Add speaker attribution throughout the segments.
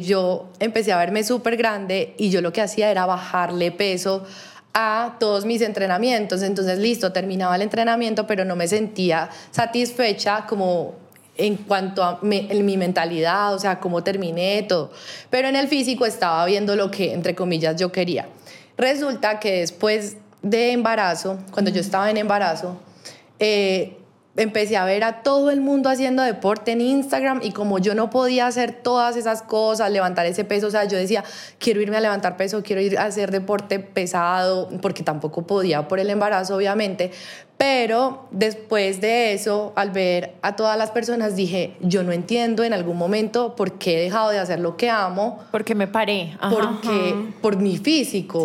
Speaker 1: Yo empecé a verme súper grande y yo lo que hacía era bajarle peso a todos mis entrenamientos. Entonces, listo, terminaba el entrenamiento, pero no me sentía satisfecha como en cuanto a mi, mi mentalidad, o sea, cómo terminé, todo. Pero en el físico estaba viendo lo que, entre comillas, yo quería. Resulta que después de embarazo, cuando yo estaba en embarazo, eh, empecé a ver a todo el mundo haciendo deporte en Instagram y como yo no podía hacer todas esas cosas, levantar ese peso, o sea, yo decía, quiero irme a levantar peso, quiero ir a hacer deporte pesado, porque tampoco podía por el embarazo, obviamente, pero después de eso, al ver a todas las personas, dije, yo no entiendo en algún momento por qué he dejado de hacer lo que amo.
Speaker 2: Porque me paré.
Speaker 1: porque, Por mi físico.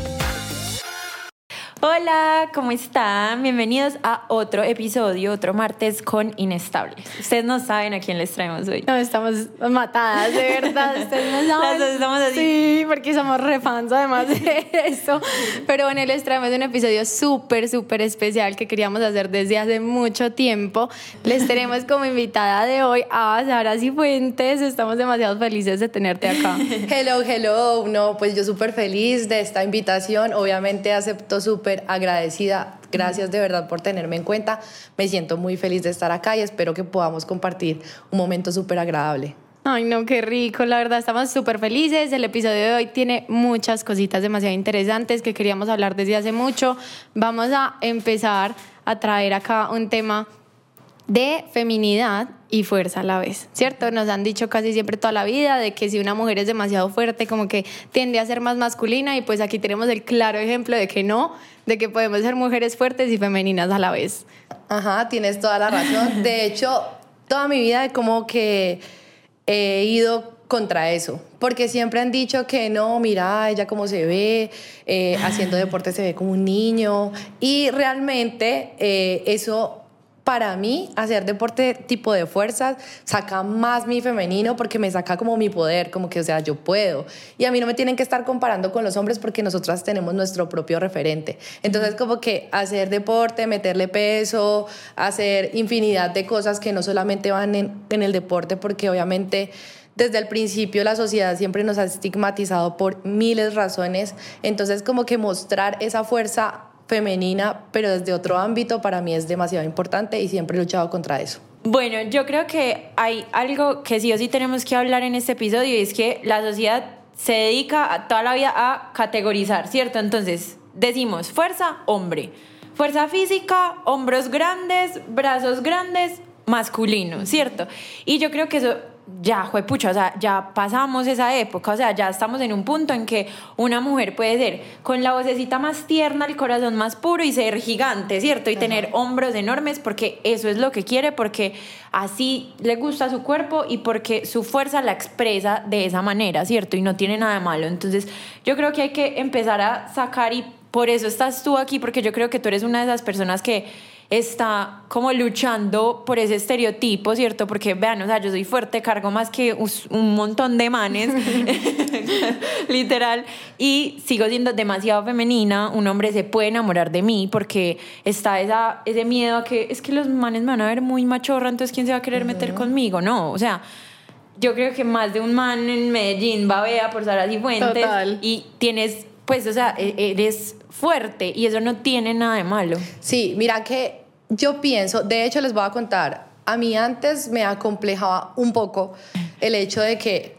Speaker 2: Hola, ¿cómo están? Bienvenidos a otro episodio, otro martes con Inestables. Ustedes no saben a quién les traemos hoy.
Speaker 3: No, estamos matadas, de verdad. Ustedes no saben.
Speaker 2: Las estamos así.
Speaker 3: Sí, porque somos refans además de eso. Pero bueno, les traemos un episodio súper, súper especial que queríamos hacer desde hace mucho tiempo. Les tenemos como invitada de hoy a Sara Cifuentes. Estamos demasiado felices de tenerte acá.
Speaker 1: Hello, hello. No, pues yo súper feliz de esta invitación. Obviamente acepto súper agradecida. Gracias de verdad por tenerme en cuenta. Me siento muy feliz de estar acá y espero que podamos compartir un momento súper agradable.
Speaker 3: Ay, no, qué rico, la verdad, estamos súper felices. El episodio de hoy tiene muchas cositas demasiado interesantes que queríamos hablar desde hace mucho. Vamos a empezar a traer acá un tema de feminidad y fuerza a la vez, ¿cierto? Nos han dicho casi siempre toda la vida de que si una mujer es demasiado fuerte, como que tiende a ser más masculina y pues aquí tenemos el claro ejemplo de que no, de que podemos ser mujeres fuertes y femeninas a la vez.
Speaker 1: Ajá, tienes toda la razón. De hecho, toda mi vida como que he ido contra eso, porque siempre han dicho que no, mira, ella cómo se ve, eh, haciendo deporte se ve como un niño, y realmente eh, eso para mí hacer deporte tipo de fuerzas saca más mi femenino porque me saca como mi poder, como que, o sea, yo puedo. Y a mí no me tienen que estar comparando con los hombres porque nosotras tenemos nuestro propio referente. Entonces, como que hacer deporte, meterle peso, hacer infinidad de cosas que no solamente van en, en el deporte porque obviamente desde el principio la sociedad siempre nos ha estigmatizado por miles de razones. Entonces, como que mostrar esa fuerza femenina, pero desde otro ámbito, para mí es demasiado importante y siempre he luchado contra eso.
Speaker 2: Bueno, yo creo que hay algo que sí o sí tenemos que hablar en este episodio y es que la sociedad se dedica toda la vida a categorizar, ¿cierto? Entonces, decimos fuerza, hombre. Fuerza física, hombros grandes, brazos grandes, masculino, ¿cierto? Y yo creo que eso ya, pucha, o sea, ya pasamos esa época, o sea, ya estamos en un punto en que una mujer puede ser con la vocecita más tierna, el corazón más puro y ser gigante, ¿cierto? Y tener hombros enormes porque eso es lo que quiere, porque así le gusta su cuerpo y porque su fuerza la expresa de esa manera, ¿cierto? Y no tiene nada de malo. Entonces, yo creo que hay que empezar a sacar y por eso estás tú aquí, porque yo creo que tú eres una de esas personas que está como luchando por ese estereotipo, ¿cierto? Porque vean, o sea, yo soy fuerte, cargo más que un montón de manes, literal, y sigo siendo demasiado femenina, un hombre se puede enamorar de mí porque está esa, ese miedo a que es que los manes me van a ver muy machorra, entonces ¿quién se va a querer meter conmigo? No, o sea yo creo que más de un man en Medellín va babea por Sara Cifuentes Total. y tienes, pues, o sea, e-, eres fuerte y eso no tiene nada de malo.
Speaker 1: Sí, mira que yo pienso, de hecho les voy a contar, a mí antes me acomplejaba un poco el hecho de que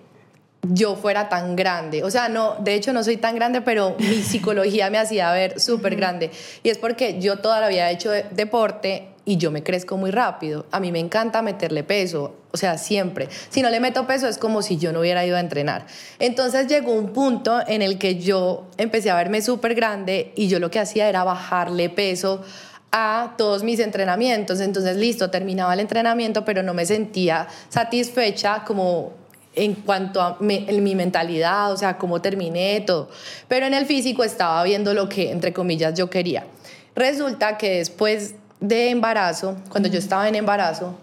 Speaker 1: yo fuera tan grande. O sea, no, de hecho no soy tan grande, pero mi psicología me hacía ver súper grande. Y es porque yo toda la vida he hecho deporte y yo me crezco muy rápido. A mí me encanta meterle peso, o sea, siempre. Si no le meto peso es como si yo no hubiera ido a entrenar. Entonces llegó un punto en el que yo empecé a verme súper grande y yo lo que hacía era bajarle peso a todos mis entrenamientos. Entonces, listo, terminaba el entrenamiento, pero no me sentía satisfecha como en cuanto a mi, en mi mentalidad, o sea, cómo terminé, todo. Pero en el físico estaba viendo lo que, entre comillas, yo quería. Resulta que después de embarazo, cuando yo estaba en embarazo,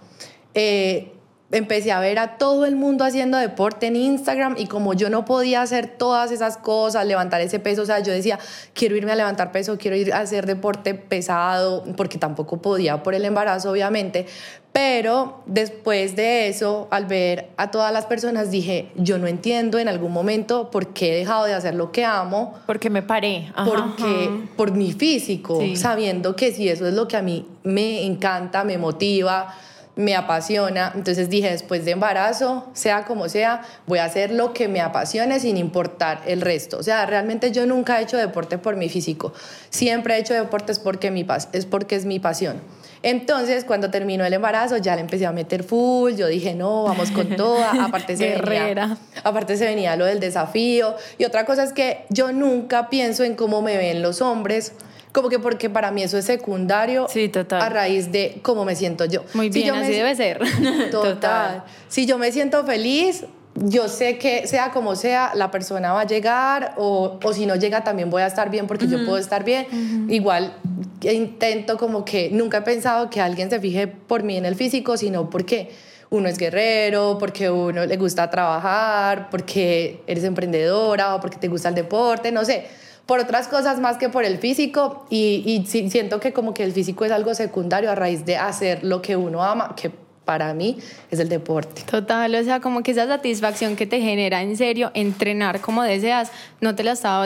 Speaker 1: eh, empecé a ver a todo el mundo haciendo deporte en Instagram y como yo no podía hacer todas esas cosas, levantar ese peso, o sea, yo decía, quiero irme a levantar peso, quiero ir a hacer deporte pesado, porque tampoco podía por el embarazo, obviamente, pero después de eso, al ver a todas las personas, dije, yo no entiendo en algún momento por qué he dejado de hacer lo que amo.
Speaker 2: Porque me paré.
Speaker 1: porque, por mi físico, sabiendo que si eso es lo que a mí me encanta, me motiva, me apasiona. Entonces dije, después de embarazo, sea como sea, voy a hacer lo que me apasione sin importar el resto. O sea, realmente yo nunca he hecho deporte por mi físico. Siempre he hecho deportes porque, mi, es porque es mi pasión. Entonces, cuando terminó el embarazo, ya le empecé a meter full. Yo dije, no, vamos con toda. Aparte se, venía, aparte se venía lo del desafío. Y otra cosa es que yo nunca pienso en cómo me ven los hombres como que porque para mí eso es secundario
Speaker 2: sí, total.
Speaker 1: a raíz de cómo me siento yo.
Speaker 3: Muy bien, así debe ser.
Speaker 1: Total. Si yo me siento feliz, yo sé que sea como sea, la persona va a llegar o, o si no llega también voy a estar bien porque yo puedo estar bien. Igual intento como que nunca he pensado que alguien se fije por mí en el físico, sino porque uno es guerrero, porque uno le gusta trabajar, porque eres emprendedora o porque te gusta el deporte, no sé por otras cosas más que por el físico y, y siento que como que el físico es algo secundario a raíz de hacer lo que uno ama, que para mí es el deporte.
Speaker 3: Total, o sea, como que esa satisfacción que te genera en serio entrenar como deseas, no te la estaba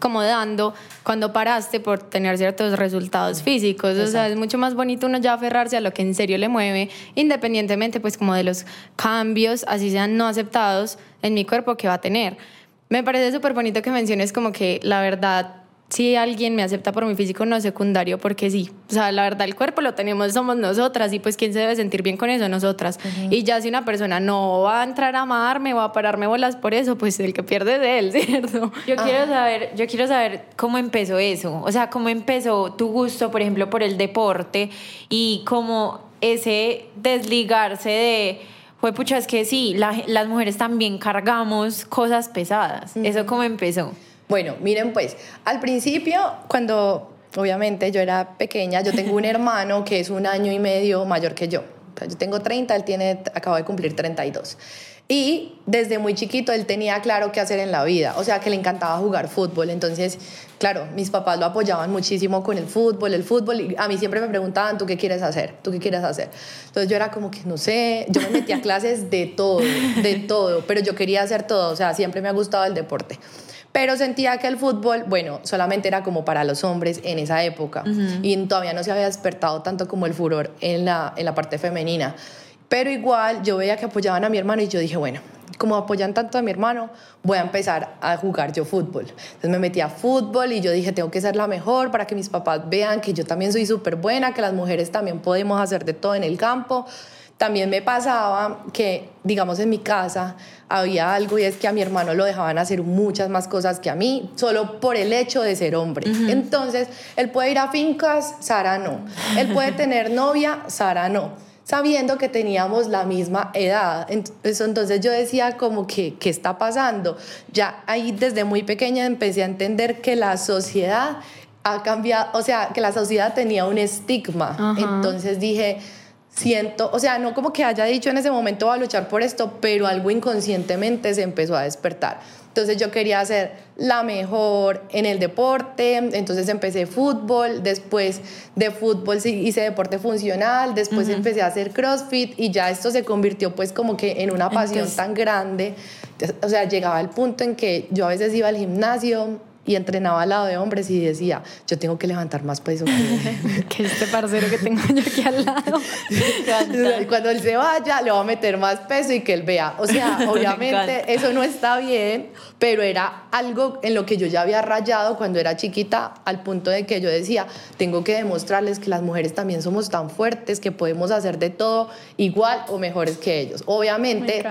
Speaker 3: como dando cuando paraste por tener ciertos resultados físicos. O sea, es mucho más bonito uno ya aferrarse a lo que en serio le mueve, independientemente pues como de los cambios, así sean no aceptados en mi cuerpo que va a tener. Me parece súper bonito que menciones como que la verdad, si alguien me acepta por mi físico no es secundario, porque sí, o sea, la verdad el cuerpo lo tenemos, somos nosotras y pues quién se debe sentir bien con eso, nosotras. Y ya si una persona no va a entrar a amarme o a pararme bolas por eso, pues el que pierde es él, ¿cierto?
Speaker 2: Yo quiero saber, yo quiero saber cómo empezó eso, o sea, cómo empezó tu gusto, por ejemplo, por el deporte y cómo ese desligarse de fue pucha, es que sí, las mujeres también cargamos cosas pesadas. ¿Eso cómo empezó?
Speaker 1: Bueno, miren pues, al principio, cuando obviamente yo era pequeña, yo tengo un hermano que es un año y medio mayor que yo. yo tengo 30, él tiene, acaba de cumplir 32. Y desde muy chiquito él tenía claro qué hacer en la vida, o sea que le encantaba jugar fútbol. Entonces, claro, mis papás lo apoyaban muchísimo con el fútbol, el fútbol. Y a mí siempre me preguntaban, ¿tú qué quieres hacer? ¿Tú qué quieres hacer? Entonces yo era como que, no sé, yo me metía a clases de todo, de todo, pero yo quería hacer todo, o sea, siempre me ha gustado el deporte. Pero sentía que el fútbol, bueno, solamente era como para los hombres en esa época y todavía no se había despertado tanto como el furor en la, en la parte femenina. Pero igual yo veía que apoyaban a mi hermano y yo dije, bueno, como apoyan tanto a mi hermano, voy a empezar a jugar yo fútbol. Entonces me metí a fútbol y yo dije, tengo que ser la mejor para que mis papás vean que yo también soy súper buena, que las mujeres también podemos hacer de todo en el campo. También me pasaba que, digamos, en mi casa había algo y es que a mi hermano lo dejaban hacer muchas más cosas que a mí, solo por el hecho de ser hombre. Entonces, él puede ir a fincas, Sara no. Él puede tener novia, Sara no sabiendo que teníamos la misma edad. Entonces yo decía como que, ¿qué está pasando? Ya ahí desde muy pequeña empecé a entender que la sociedad ha cambiado, o sea, que la sociedad tenía un estigma. Entonces dije, siento, o sea, no como que haya dicho en ese momento voy a luchar por esto, pero algo inconscientemente se empezó a despertar. Entonces yo quería ser la mejor en el deporte, entonces empecé fútbol, después de fútbol hice deporte funcional, después empecé a hacer CrossFit y ya esto se convirtió pues como que en una pasión tan grande. O sea, llegaba el punto en que yo a veces iba al gimnasio, y entrenaba al lado de hombres y decía, yo tengo que levantar más peso
Speaker 3: que, que este parcero que tengo yo aquí al lado.
Speaker 1: Cuando él se vaya, le voy a meter más peso y que él vea. O sea, obviamente eso no está bien, pero era algo en lo que yo ya había rayado cuando era chiquita, al punto de que yo decía, tengo que demostrarles que las mujeres también somos tan fuertes, que podemos hacer de todo igual o mejores que ellos. Obviamente,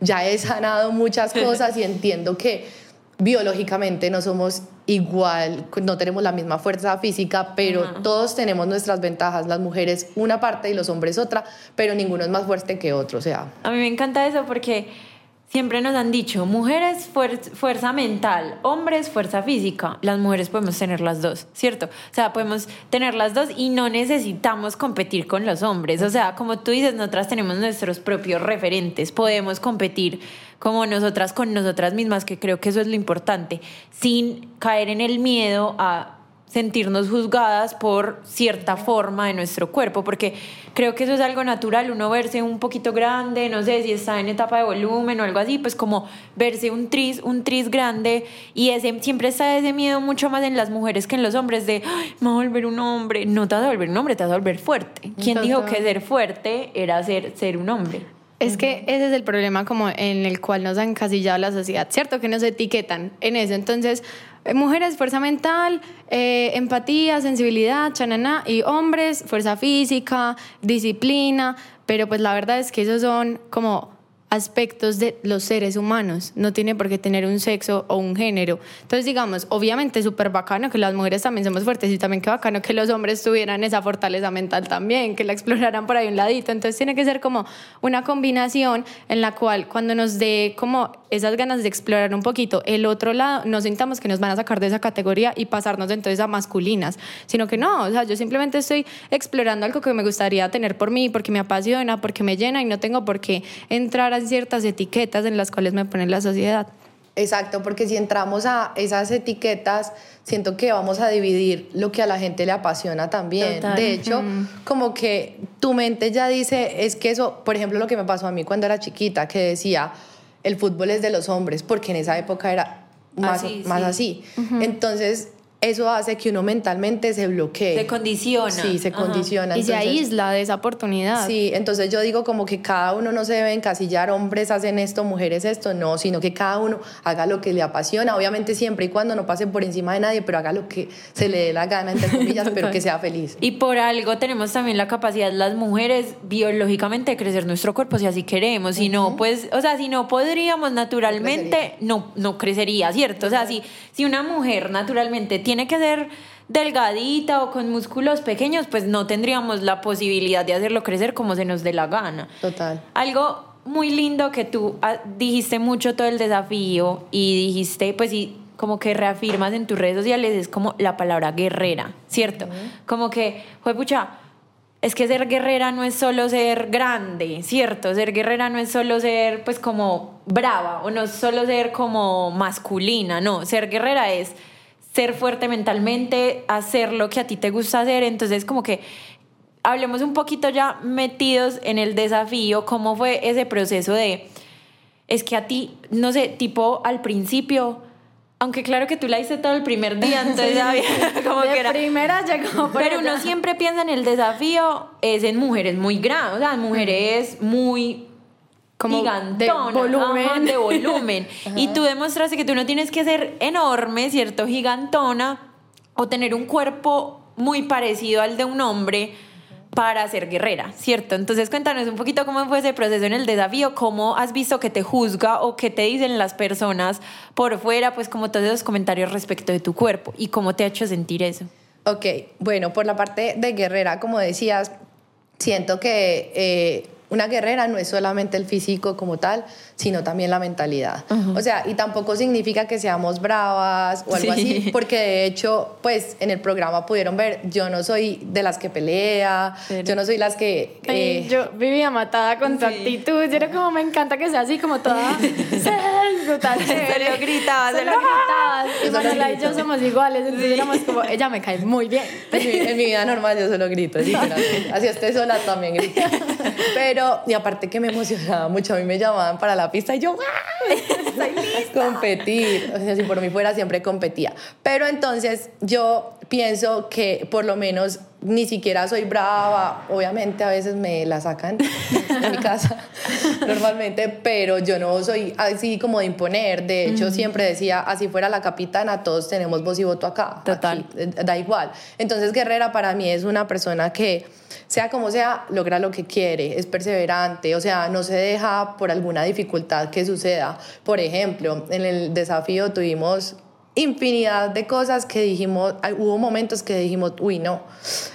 Speaker 1: ya he sanado muchas cosas y entiendo que biológicamente no somos igual, no tenemos la misma fuerza física, pero todos tenemos nuestras ventajas, las mujeres una parte y los hombres otra, pero ninguno es más fuerte que otro, o sea.
Speaker 2: A mí me encanta eso porque Siempre nos han dicho, mujeres fuer- fuerza mental, hombres fuerza física. Las mujeres podemos tener las dos, ¿cierto? O sea, podemos tener las dos y no necesitamos competir con los hombres. O sea, como tú dices, nosotras tenemos nuestros propios referentes, podemos competir como nosotras con nosotras mismas, que creo que eso es lo importante, sin caer en el miedo a sentirnos juzgadas por cierta forma de nuestro cuerpo, porque creo que eso es algo natural, uno verse un poquito grande, no sé si está en etapa de volumen o algo así, pues como verse un tris, un tris grande y ese siempre está ese miedo mucho más en las mujeres que en los hombres de, "Ay, me voy a volver un hombre, no te vas a volver un hombre, te vas a volver fuerte. ¿Quién dijo que ser fuerte era ser, ser un hombre?
Speaker 3: Es que ese es el problema como en el cual nos ha encasillado la sociedad, ¿cierto? Que nos etiquetan en eso. Entonces, mujeres, fuerza mental, eh, empatía, sensibilidad, chanana, y hombres, fuerza física, disciplina, pero pues la verdad es que esos son como aspectos de los seres humanos, no tiene por qué tener un sexo o un género. Entonces, digamos, obviamente súper bacano que las mujeres también somos fuertes y también qué bacano que los hombres tuvieran esa fortaleza mental también, que la exploraran por ahí un ladito. Entonces, tiene que ser como una combinación en la cual cuando nos dé como esas ganas de explorar un poquito el otro lado, no sintamos que nos van a sacar de esa categoría y pasarnos entonces a masculinas, sino que no, o sea, yo simplemente estoy explorando algo que me gustaría tener por mí, porque me apasiona, porque me llena y no tengo por qué entrar a ciertas etiquetas en las cuales me pone la sociedad.
Speaker 1: Exacto, porque si entramos a esas etiquetas, siento que vamos a dividir lo que a la gente le apasiona también.
Speaker 2: Total.
Speaker 1: De hecho, como que tu mente ya dice, es que eso, por ejemplo, lo que me pasó a mí cuando era chiquita, que decía, el fútbol es de los hombres, porque en esa época era más
Speaker 2: Así,
Speaker 1: más
Speaker 2: sí.
Speaker 1: así. Entonces, eso hace que uno mentalmente se bloquee.
Speaker 2: Se condiciona.
Speaker 1: Sí, se
Speaker 2: Ajá.
Speaker 1: condiciona.
Speaker 3: Y se aísla de esa oportunidad.
Speaker 1: Sí, entonces yo digo como que cada uno no se debe encasillar, hombres hacen esto, mujeres esto, no, sino que cada uno haga lo que le apasiona, obviamente siempre y cuando no pase por encima de nadie, pero haga lo que se le dé la gana, entre comillas, pero que sea feliz.
Speaker 2: Y por algo tenemos también la capacidad, las mujeres, biológicamente, de crecer nuestro cuerpo si así queremos. Si no, pues, o sea, si no podríamos naturalmente, no, no crecería, ¿cierto? O sea, si, si una mujer naturalmente tiene que ser delgadita o con músculos pequeños, pues no tendríamos la posibilidad de hacerlo crecer como se nos dé la gana.
Speaker 1: Total.
Speaker 2: Algo muy lindo que tú ah, dijiste mucho todo el desafío y dijiste, pues sí, como que reafirmas en tus redes sociales, es como la palabra guerrera, ¿cierto? Como que, fue pucha, es que ser guerrera no es solo ser grande, ¿cierto? Ser guerrera no es solo ser, pues, como brava, o no es solo ser como masculina, no. Ser guerrera es ser fuerte mentalmente, hacer lo que a ti te gusta hacer. Entonces, como que hablemos un poquito ya metidos en el desafío, cómo fue ese proceso de, es que a ti, no sé, tipo al principio, aunque claro que tú la hice todo el primer día, entonces había como
Speaker 3: de
Speaker 2: que era...
Speaker 3: primera llegó
Speaker 2: Pero uno siempre piensa en el desafío, es en mujeres muy grandes, o sea, en mujeres muy
Speaker 3: Como de
Speaker 2: gigantonas,
Speaker 3: volumen.
Speaker 2: ajá, de volumen. y tú demostraste que tú no tienes que ser enorme, ¿cierto? Gigantona, o tener un cuerpo muy parecido al de un hombre para ser guerrera, ¿cierto? Entonces cuéntanos un poquito cómo fue ese proceso en el desafío, cómo has visto que te juzga o que te dicen las personas por fuera, pues como todos esos comentarios respecto de tu cuerpo y cómo te ha hecho sentir eso.
Speaker 1: Ok, bueno, por la parte de guerrera, como decías, siento que eh, una guerrera no es solamente el físico como tal, sino también la mentalidad. O sea, y tampoco significa que seamos bravas o algo
Speaker 2: Sí.
Speaker 1: así, porque de hecho, pues en el programa pudieron ver, yo no soy de las que pelea,
Speaker 2: Cero.
Speaker 1: yo no soy las que...
Speaker 3: Ay,
Speaker 1: eh,
Speaker 3: yo vivía matada con tu
Speaker 2: Sí.
Speaker 3: actitud. Yo era como, me encanta que sea así, como toda. Sí, brutal, chévere.
Speaker 2: Solo gritabas,
Speaker 3: Solo
Speaker 2: solo-
Speaker 3: gritabas. Y Manuela y yo somos iguales. Entonces éramos como, ella me cae muy bien.
Speaker 1: En mi, en mi vida normal yo solo grito. Así esté sola también grito. Pero, y aparte que me emocionaba mucho, a mí me llamaban para la pista y yo, ¡ah! Competir. O sea, si por mí fuera, siempre competía. Pero entonces yo pienso que por lo menos ni siquiera soy brava. Obviamente a veces me la sacan en mi casa, normalmente, pero yo no soy así como de imponer. De hecho, siempre decía, así fuera la capitana, todos tenemos voz y voto acá.
Speaker 2: Total.
Speaker 1: Aquí, eh, da igual. Entonces Guerrera para mí es una persona que, sea como sea, logra lo que quiere, es perseverante, o sea, no se deja por alguna dificultad que suceda. Por ejemplo, en el desafío tuvimos infinidad de cosas que dijimos, hubo momentos que dijimos, uy, no,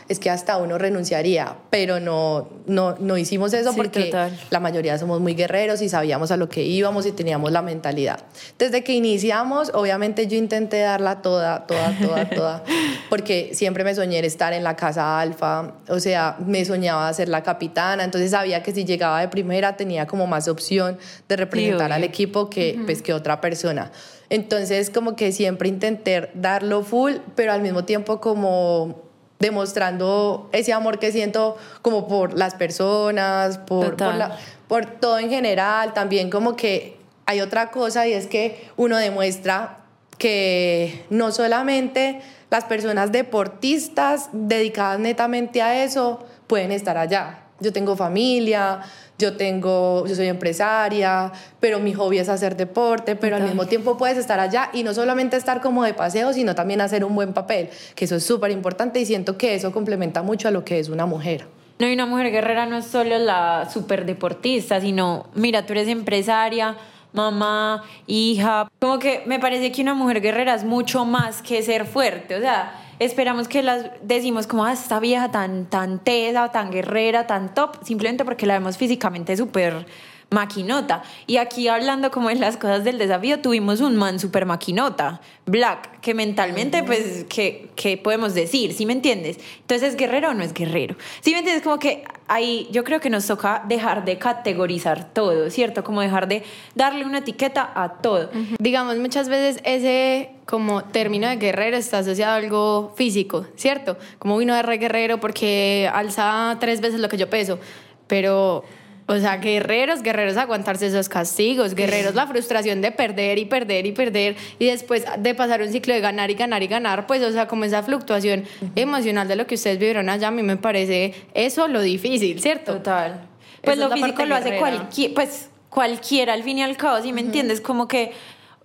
Speaker 1: es que hasta uno renunciaría, pero no, no, no hicimos eso
Speaker 2: Sí,
Speaker 1: porque
Speaker 2: total.
Speaker 1: la mayoría somos muy guerreros y sabíamos a lo que íbamos y teníamos la mentalidad. Desde que iniciamos, obviamente yo intenté darla toda, toda, toda, toda, porque siempre me soñé estar en la casa alfa, o sea, me soñaba ser la capitana, entonces sabía que si llegaba de primera tenía como más opción de representar al
Speaker 2: obvio.
Speaker 1: equipo que, pues, que otra persona. Entonces, como que siempre intenté darlo full, pero al mismo tiempo como demostrando ese amor que siento como por las personas, por, por,
Speaker 2: Total.
Speaker 1: la- por todo en general, también como que hay otra cosa y es que uno demuestra que no solamente las personas deportistas dedicadas netamente a eso pueden estar allá. Yo tengo familia, yo tengo, yo soy empresaria, pero mi hobby es hacer deporte, pero al mismo tiempo puedes estar allá y no solamente estar como de paseo, sino también hacer un buen papel, que eso es súper importante y siento que eso complementa mucho a lo que es una mujer.
Speaker 2: No, y una mujer guerrera no es solo la super deportista, sino, mira, tú eres empresaria, mamá, hija. Como que me parece que una mujer guerrera es mucho más que ser fuerte. O sea, esperamos que las decimos como, ah, esta vieja tan, tan tesa, tan guerrera, tan top, simplemente porque la vemos físicamente súper maquinota. Y aquí hablando como en las cosas del desafío, tuvimos un man super maquinota, Black, que mentalmente, pues, ¿qué, qué podemos decir? ¿Sí me entiendes? Entonces, ¿es guerrero o no es guerrero? ¿Sí me entiendes? Como que ahí yo creo que nos toca dejar de categorizar todo, ¿cierto? Como dejar de darle una etiqueta a todo.
Speaker 3: Digamos, muchas veces ese como término de guerrero está asociado a algo físico, ¿cierto? Como vino de re guerrero porque alza tres veces lo que yo peso, pero... O sea, guerreros, guerreros aguantarse esos castigos, guerreros la frustración de perder y perder y perder y después de pasar un ciclo de ganar y ganar y ganar, pues o sea, como esa fluctuación emocional de lo que ustedes vivieron allá, a mí me parece eso lo difícil, ¿cierto?
Speaker 2: Total. Pues
Speaker 3: Esa
Speaker 2: lo físico lo hace cualquier, pues cualquiera al fin y al cabo, ¿sí me entiendes? Como que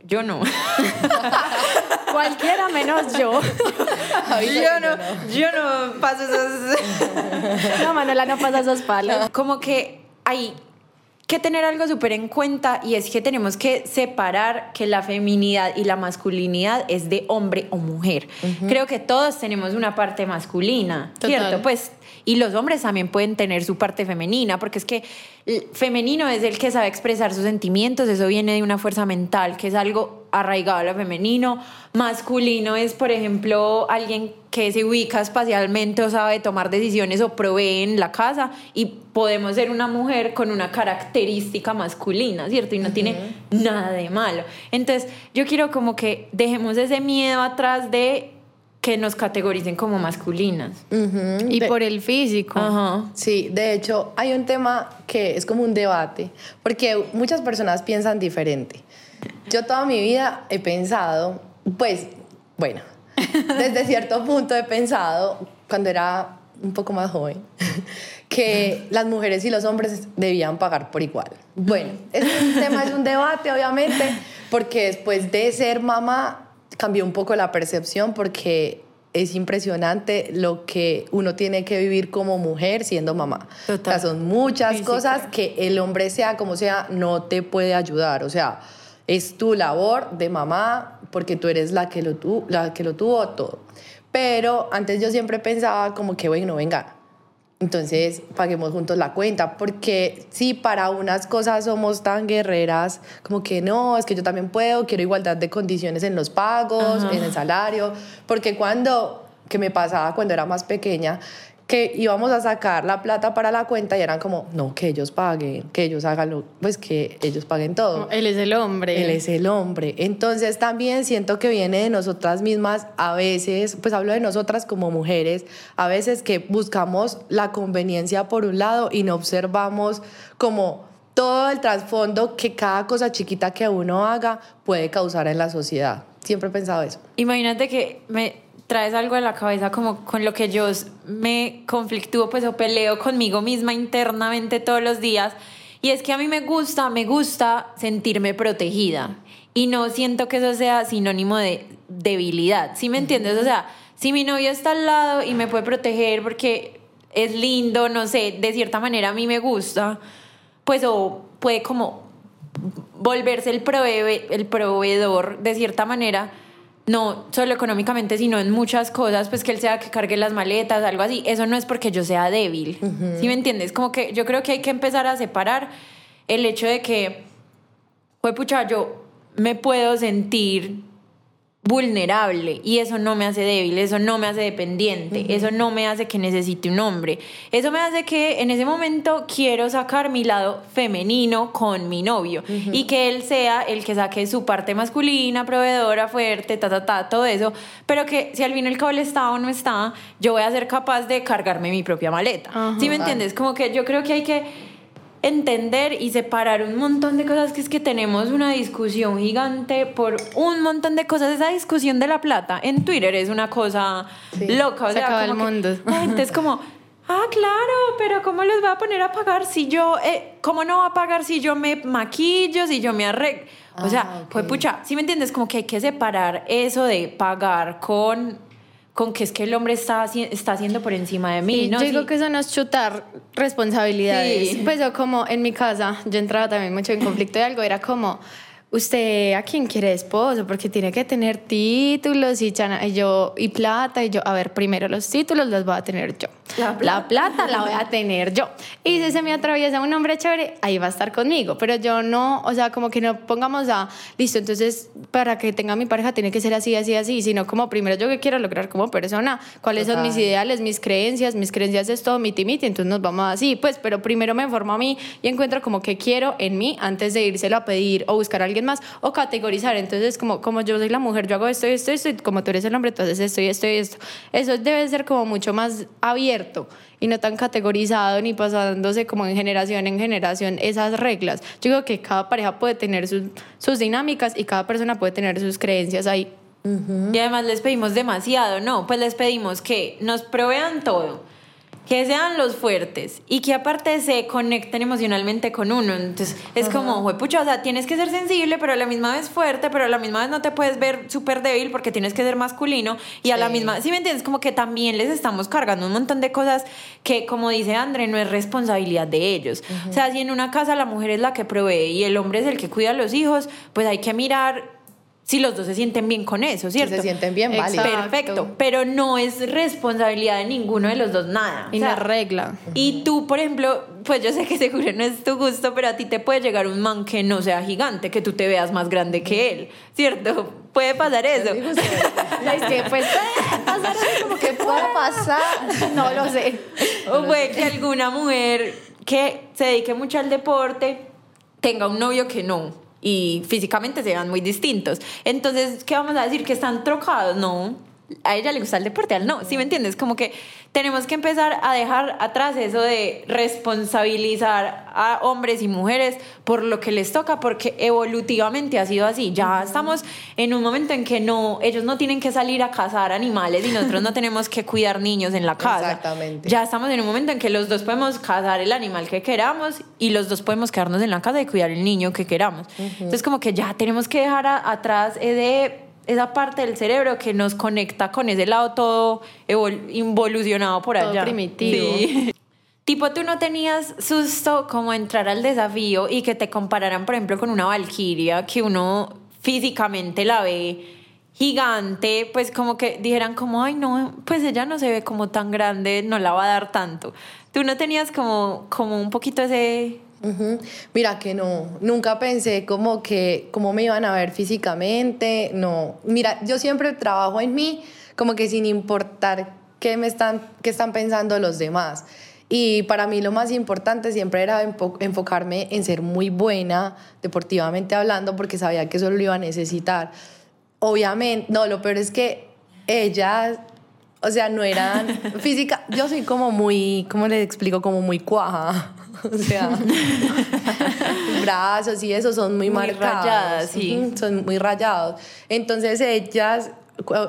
Speaker 2: yo no.
Speaker 3: Cualquiera menos yo.
Speaker 2: yo no, yo no paso esas...
Speaker 3: No, Manuela no pasa esos palos.
Speaker 2: como que hay que tener algo súper en cuenta y es que tenemos que separar que la feminidad y la masculinidad es de hombre o mujer. Creo que todos tenemos una parte masculina,
Speaker 3: Total.
Speaker 2: ¿cierto? Pues y los hombres también pueden tener su parte femenina, porque es que el femenino es el que sabe expresar sus sentimientos, eso viene de una fuerza mental, que es algo arraigado a lo femenino. Masculino es, por ejemplo, alguien que se ubica espacialmente o sabe tomar decisiones o provee en la casa y podemos ser una mujer con una característica masculina, ¿cierto? Y no tiene nada de malo. Entonces, yo quiero como que dejemos ese miedo atrás de que nos categoricen como masculinas.
Speaker 3: Y por el físico.
Speaker 1: Sí, de hecho hay un tema que es como un debate, porque muchas personas piensan diferente. Yo toda mi vida he pensado, pues, bueno, desde cierto punto he pensado, cuando era un poco más joven, que las mujeres y los hombres debían pagar por igual. Bueno, este tema es un debate, obviamente, porque después de ser mamá cambió un poco la percepción porque es impresionante lo que uno tiene que vivir como mujer siendo mamá.
Speaker 2: Total.
Speaker 1: O sea, son muchas cosas que el hombre sea como sea no te puede ayudar. O sea, es tu labor de mamá porque tú eres la que lo, tu- la que lo tuvo todo. Pero antes yo siempre pensaba como que, bueno, venga, entonces paguemos juntos la cuenta, porque si para unas cosas somos tan guerreras, como que no, es que yo también puedo, quiero igualdad de condiciones en los pagos,
Speaker 2: Ajá.
Speaker 1: en el salario, porque cuando, que me pasaba cuando era más pequeña, que íbamos a sacar la plata para la cuenta y eran como, no, que ellos paguen, que ellos hagan, lo- pues que ellos paguen todo.
Speaker 3: Él es el hombre.
Speaker 1: Él es el hombre. Entonces también siento que viene de nosotras mismas a veces, pues hablo de nosotras como mujeres, a veces que buscamos la conveniencia por un lado y no observamos como todo el trasfondo que cada cosa chiquita que uno haga puede causar en la sociedad. Siempre he pensado eso.
Speaker 2: Imagínate que me traes algo a la cabeza como con lo que yo me conflictúo pues o peleo conmigo misma internamente todos los días y es que a mí me gusta, me gusta sentirme protegida y no siento que eso sea sinónimo de debilidad, ¿sí me entiendes? O sea, si mi novio está al lado y me puede proteger porque es lindo, no sé, de cierta manera a mí me gusta, pues o puede como volverse el, provee- el proveedor de cierta manera, no solo económicamente, sino en muchas cosas, pues que él sea que cargue las maletas, algo así, eso no es porque yo sea débil, ¿sí me entiendes? Como que yo creo que hay que empezar a separar el hecho de que, pues pucha, yo me puedo sentir vulnerable y eso no me hace débil, eso no me hace dependiente, eso no me hace que necesite un hombre, eso me hace que en ese momento quiero sacar mi lado femenino con mi novio y que él sea el que saque su parte masculina, proveedora, fuerte, ta, ta, ta, todo eso, pero que si al fin el cable está o no está, yo voy a ser capaz de cargarme mi propia maleta. ¿Sí me entiendes? Como que yo creo que hay que entender y separar un montón de cosas que es que tenemos una discusión gigante por un montón de cosas. Esa discusión de la plata en Twitter es una cosa loca o
Speaker 3: Se
Speaker 2: sea
Speaker 3: acaba el
Speaker 2: como que
Speaker 3: mundo.
Speaker 2: la gente es como ah claro pero cómo les va a poner a pagar si yo eh, cómo no va a pagar si yo me maquillo si yo me arreglo o sea
Speaker 1: Ah,
Speaker 2: pues pucha si me entiendes como que hay que separar eso de pagar con con que es que el hombre está, está haciendo por encima de mí, ¿no?
Speaker 3: yo digo
Speaker 2: Sí.
Speaker 3: que eso no es chutar responsabilidades.
Speaker 2: Sí.
Speaker 3: Pues yo como en mi casa, yo entraba también mucho en conflicto de algo, era como, usted a quién quiere esposo, porque tiene que tener títulos y, chana- y yo y plata y yo, a ver, primero los títulos los voy a tener yo.
Speaker 2: La
Speaker 3: La plata la voy a tener yo. Y si se me atraviesa un hombre chévere, ahí va a estar conmigo. Pero yo no, o sea, como que no pongamos a, listo, entonces para que tenga mi pareja tiene que ser así, así, así, sino como primero yo qué quiero lograr como persona, cuáles son mis
Speaker 1: Total.
Speaker 3: ideales, mis creencias, mis creencias es todo miti miti, entonces nos vamos así, pues, pero primero me formo a mí y encuentro como que quiero en mí antes de írselo a pedir o buscar a alguien más o categorizar. Entonces, como, como yo soy la mujer, yo hago esto esto esto, y como tú eres el hombre, entonces esto y esto y esto. Eso debe ser como mucho más abierto y no tan categorizado ni pasándose como en generación en generación esas reglas. Yo digo que cada pareja puede tener sus, sus dinámicas y cada persona puede tener sus creencias ahí.
Speaker 2: Y además les pedimos demasiado, ¿no? Pues les pedimos que nos provean todo, que sean los fuertes y que aparte se conecten emocionalmente con uno. Entonces es como, pucha, o sea, tienes que ser sensible, pero a la misma vez fuerte, pero a la misma vez no te puedes ver súper débil porque tienes que ser masculino y a la misma, ¿sí me entiendes? Como que también les estamos cargando un montón de cosas que, como dice André, no es responsabilidad de ellos. O sea, si en una casa la mujer es la que provee y el hombre es el que cuida a los hijos, pues hay que mirar si los dos se sienten bien con eso, ¿cierto?
Speaker 1: se sienten bien, vale.
Speaker 2: Perfecto, pero no es responsabilidad de ninguno de los dos nada.
Speaker 3: Y
Speaker 2: O sea,
Speaker 3: no es regla.
Speaker 2: y tú, por ejemplo, pues yo sé que seguro no es tu gusto, pero a ti te puede llegar un man que no sea gigante, que tú te veas más grande que él, ¿cierto? Puede pasar eso.
Speaker 3: Es que pues puede pasar así como que
Speaker 1: puede pasar?
Speaker 3: No lo sé.
Speaker 2: O puede que alguna mujer que se dedique mucho al deporte tenga un novio que no y físicamente se vean muy distintos. Entonces, ¿qué vamos a decir? ¿Que están trocados? No. A ella le gusta el deporte, a él no. ¿Sí me entiendes? Como que tenemos que empezar a dejar atrás eso de responsabilizar a hombres y mujeres por lo que les toca, porque evolutivamente ha sido así. Ya estamos en un momento en que no, ellos no tienen que salir a cazar animales y nosotros no tenemos que cuidar niños en la casa.
Speaker 1: Exactamente.
Speaker 2: Ya estamos en un momento en que los dos podemos cazar el animal que queramos y los dos podemos quedarnos en la casa y cuidar el niño que queramos. Entonces como que ya tenemos que dejar a- atrás de esa parte del cerebro que nos conecta con ese lado todo involucionado por
Speaker 3: Todo
Speaker 2: allá.
Speaker 3: primitivo.
Speaker 2: Sí. Tipo, tú no tenías susto como entrar al desafío y que te compararan, por ejemplo, con una valquiria que uno físicamente la ve gigante, pues como que dijeran como, ay no, pues ella no se ve como tan grande, no la va a dar tanto. Tú no tenías como, como un poquito ese...
Speaker 1: Ujú. Mira que no, nunca pensé como que cómo me iban a ver físicamente, no. Mira, yo siempre trabajo en mí como que sin importar qué me están qué están pensando los demás. Y para mí lo más importante siempre era enfo- enfocarme en ser muy buena deportivamente hablando porque sabía que eso lo iba a necesitar. Obviamente, no, lo peor es que ellas o sea, no eran física. Yo soy como muy, ¿cómo les explico? Como muy cuaja. O sea, brazos y eso son muy,
Speaker 2: Muy
Speaker 1: marcados.
Speaker 2: rayadas, sí.
Speaker 1: Son muy rayados. Entonces ellas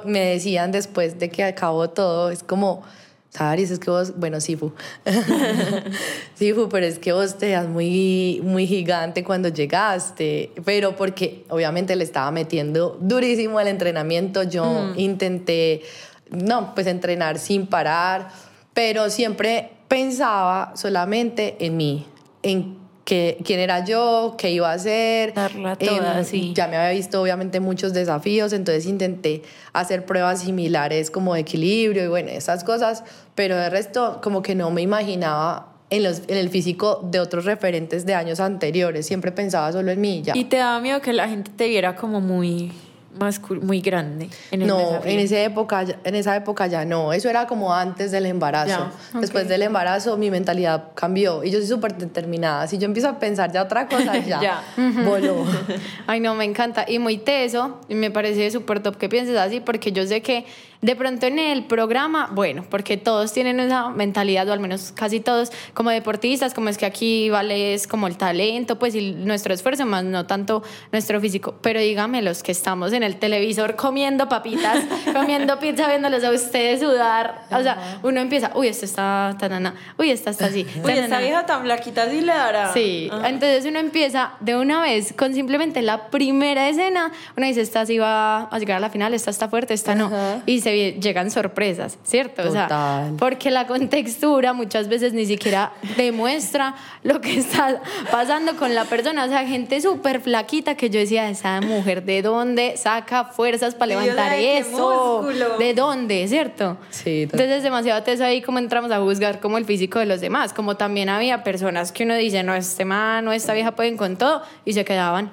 Speaker 1: me decían después de que acabó todo, es como, Saris, es que vos, bueno, Sifu. Sifu, pero es que vos te das muy, muy gigante cuando llegaste. Pero porque obviamente le estaba metiendo durísimo al entrenamiento. Yo intenté, no, pues entrenar sin parar, pero siempre pensaba solamente en mí, en que, quién era yo, qué iba a hacer.
Speaker 2: Darla toda,
Speaker 1: Em,
Speaker 2: sí.
Speaker 1: Ya me había visto obviamente muchos desafíos, entonces intenté hacer pruebas similares como de equilibrio y bueno, esas cosas, pero de resto como que no me imaginaba en, los, en el físico de otros referentes de años anteriores, siempre pensaba solo en mí y ya.
Speaker 2: Y te daba miedo que la gente te viera como muy, mascul- muy grande. En el
Speaker 1: no, en esa época, ya- en esa época ya no. Eso era como antes del embarazo. Después del embarazo mi mentalidad cambió y yo soy súper determinada. Si yo empiezo a pensar ya otra cosa, ya,
Speaker 2: Ya.
Speaker 1: voló.
Speaker 3: Ay, no, me encanta. Y muy teso. Y me parece súper top que pienses así, porque yo sé que de pronto en el programa, bueno, porque todos tienen esa mentalidad, o al menos casi todos, como deportistas, como es que aquí vale es como el talento, pues y nuestro esfuerzo, más no tanto nuestro físico. Pero dígame, los que estamos en el televisor comiendo papitas, comiendo pizza, viéndolos a ustedes sudar. O sea, uno empieza, uy, esto está tanana, uy, esta está así.
Speaker 2: Uy, esta
Speaker 3: tanana".
Speaker 2: vieja tan flaquita sí le dará.
Speaker 3: Sí,
Speaker 2: Ah.
Speaker 3: entonces uno empieza de una vez con simplemente la primera escena, uno dice, esta sí va a llegar a la final, esta está fuerte, esta no,
Speaker 1: Ajá.
Speaker 3: y se vi- llegan sorpresas, ¿cierto? O sea,
Speaker 1: Total.
Speaker 3: porque la contextura muchas veces ni siquiera demuestra lo que está pasando con la persona, o sea, gente súper flaquita que yo decía, esa mujer, ¿de dónde saca fuerzas para levantar
Speaker 2: ¿de qué
Speaker 3: eso? ¿De dónde, cierto?
Speaker 1: Sí, total.
Speaker 3: Entonces es demasiado teso ahí como entramos a juzgar como el físico de los demás, como también había personas que uno dice, no, este man o esta vieja pueden con todo, y se quedaban.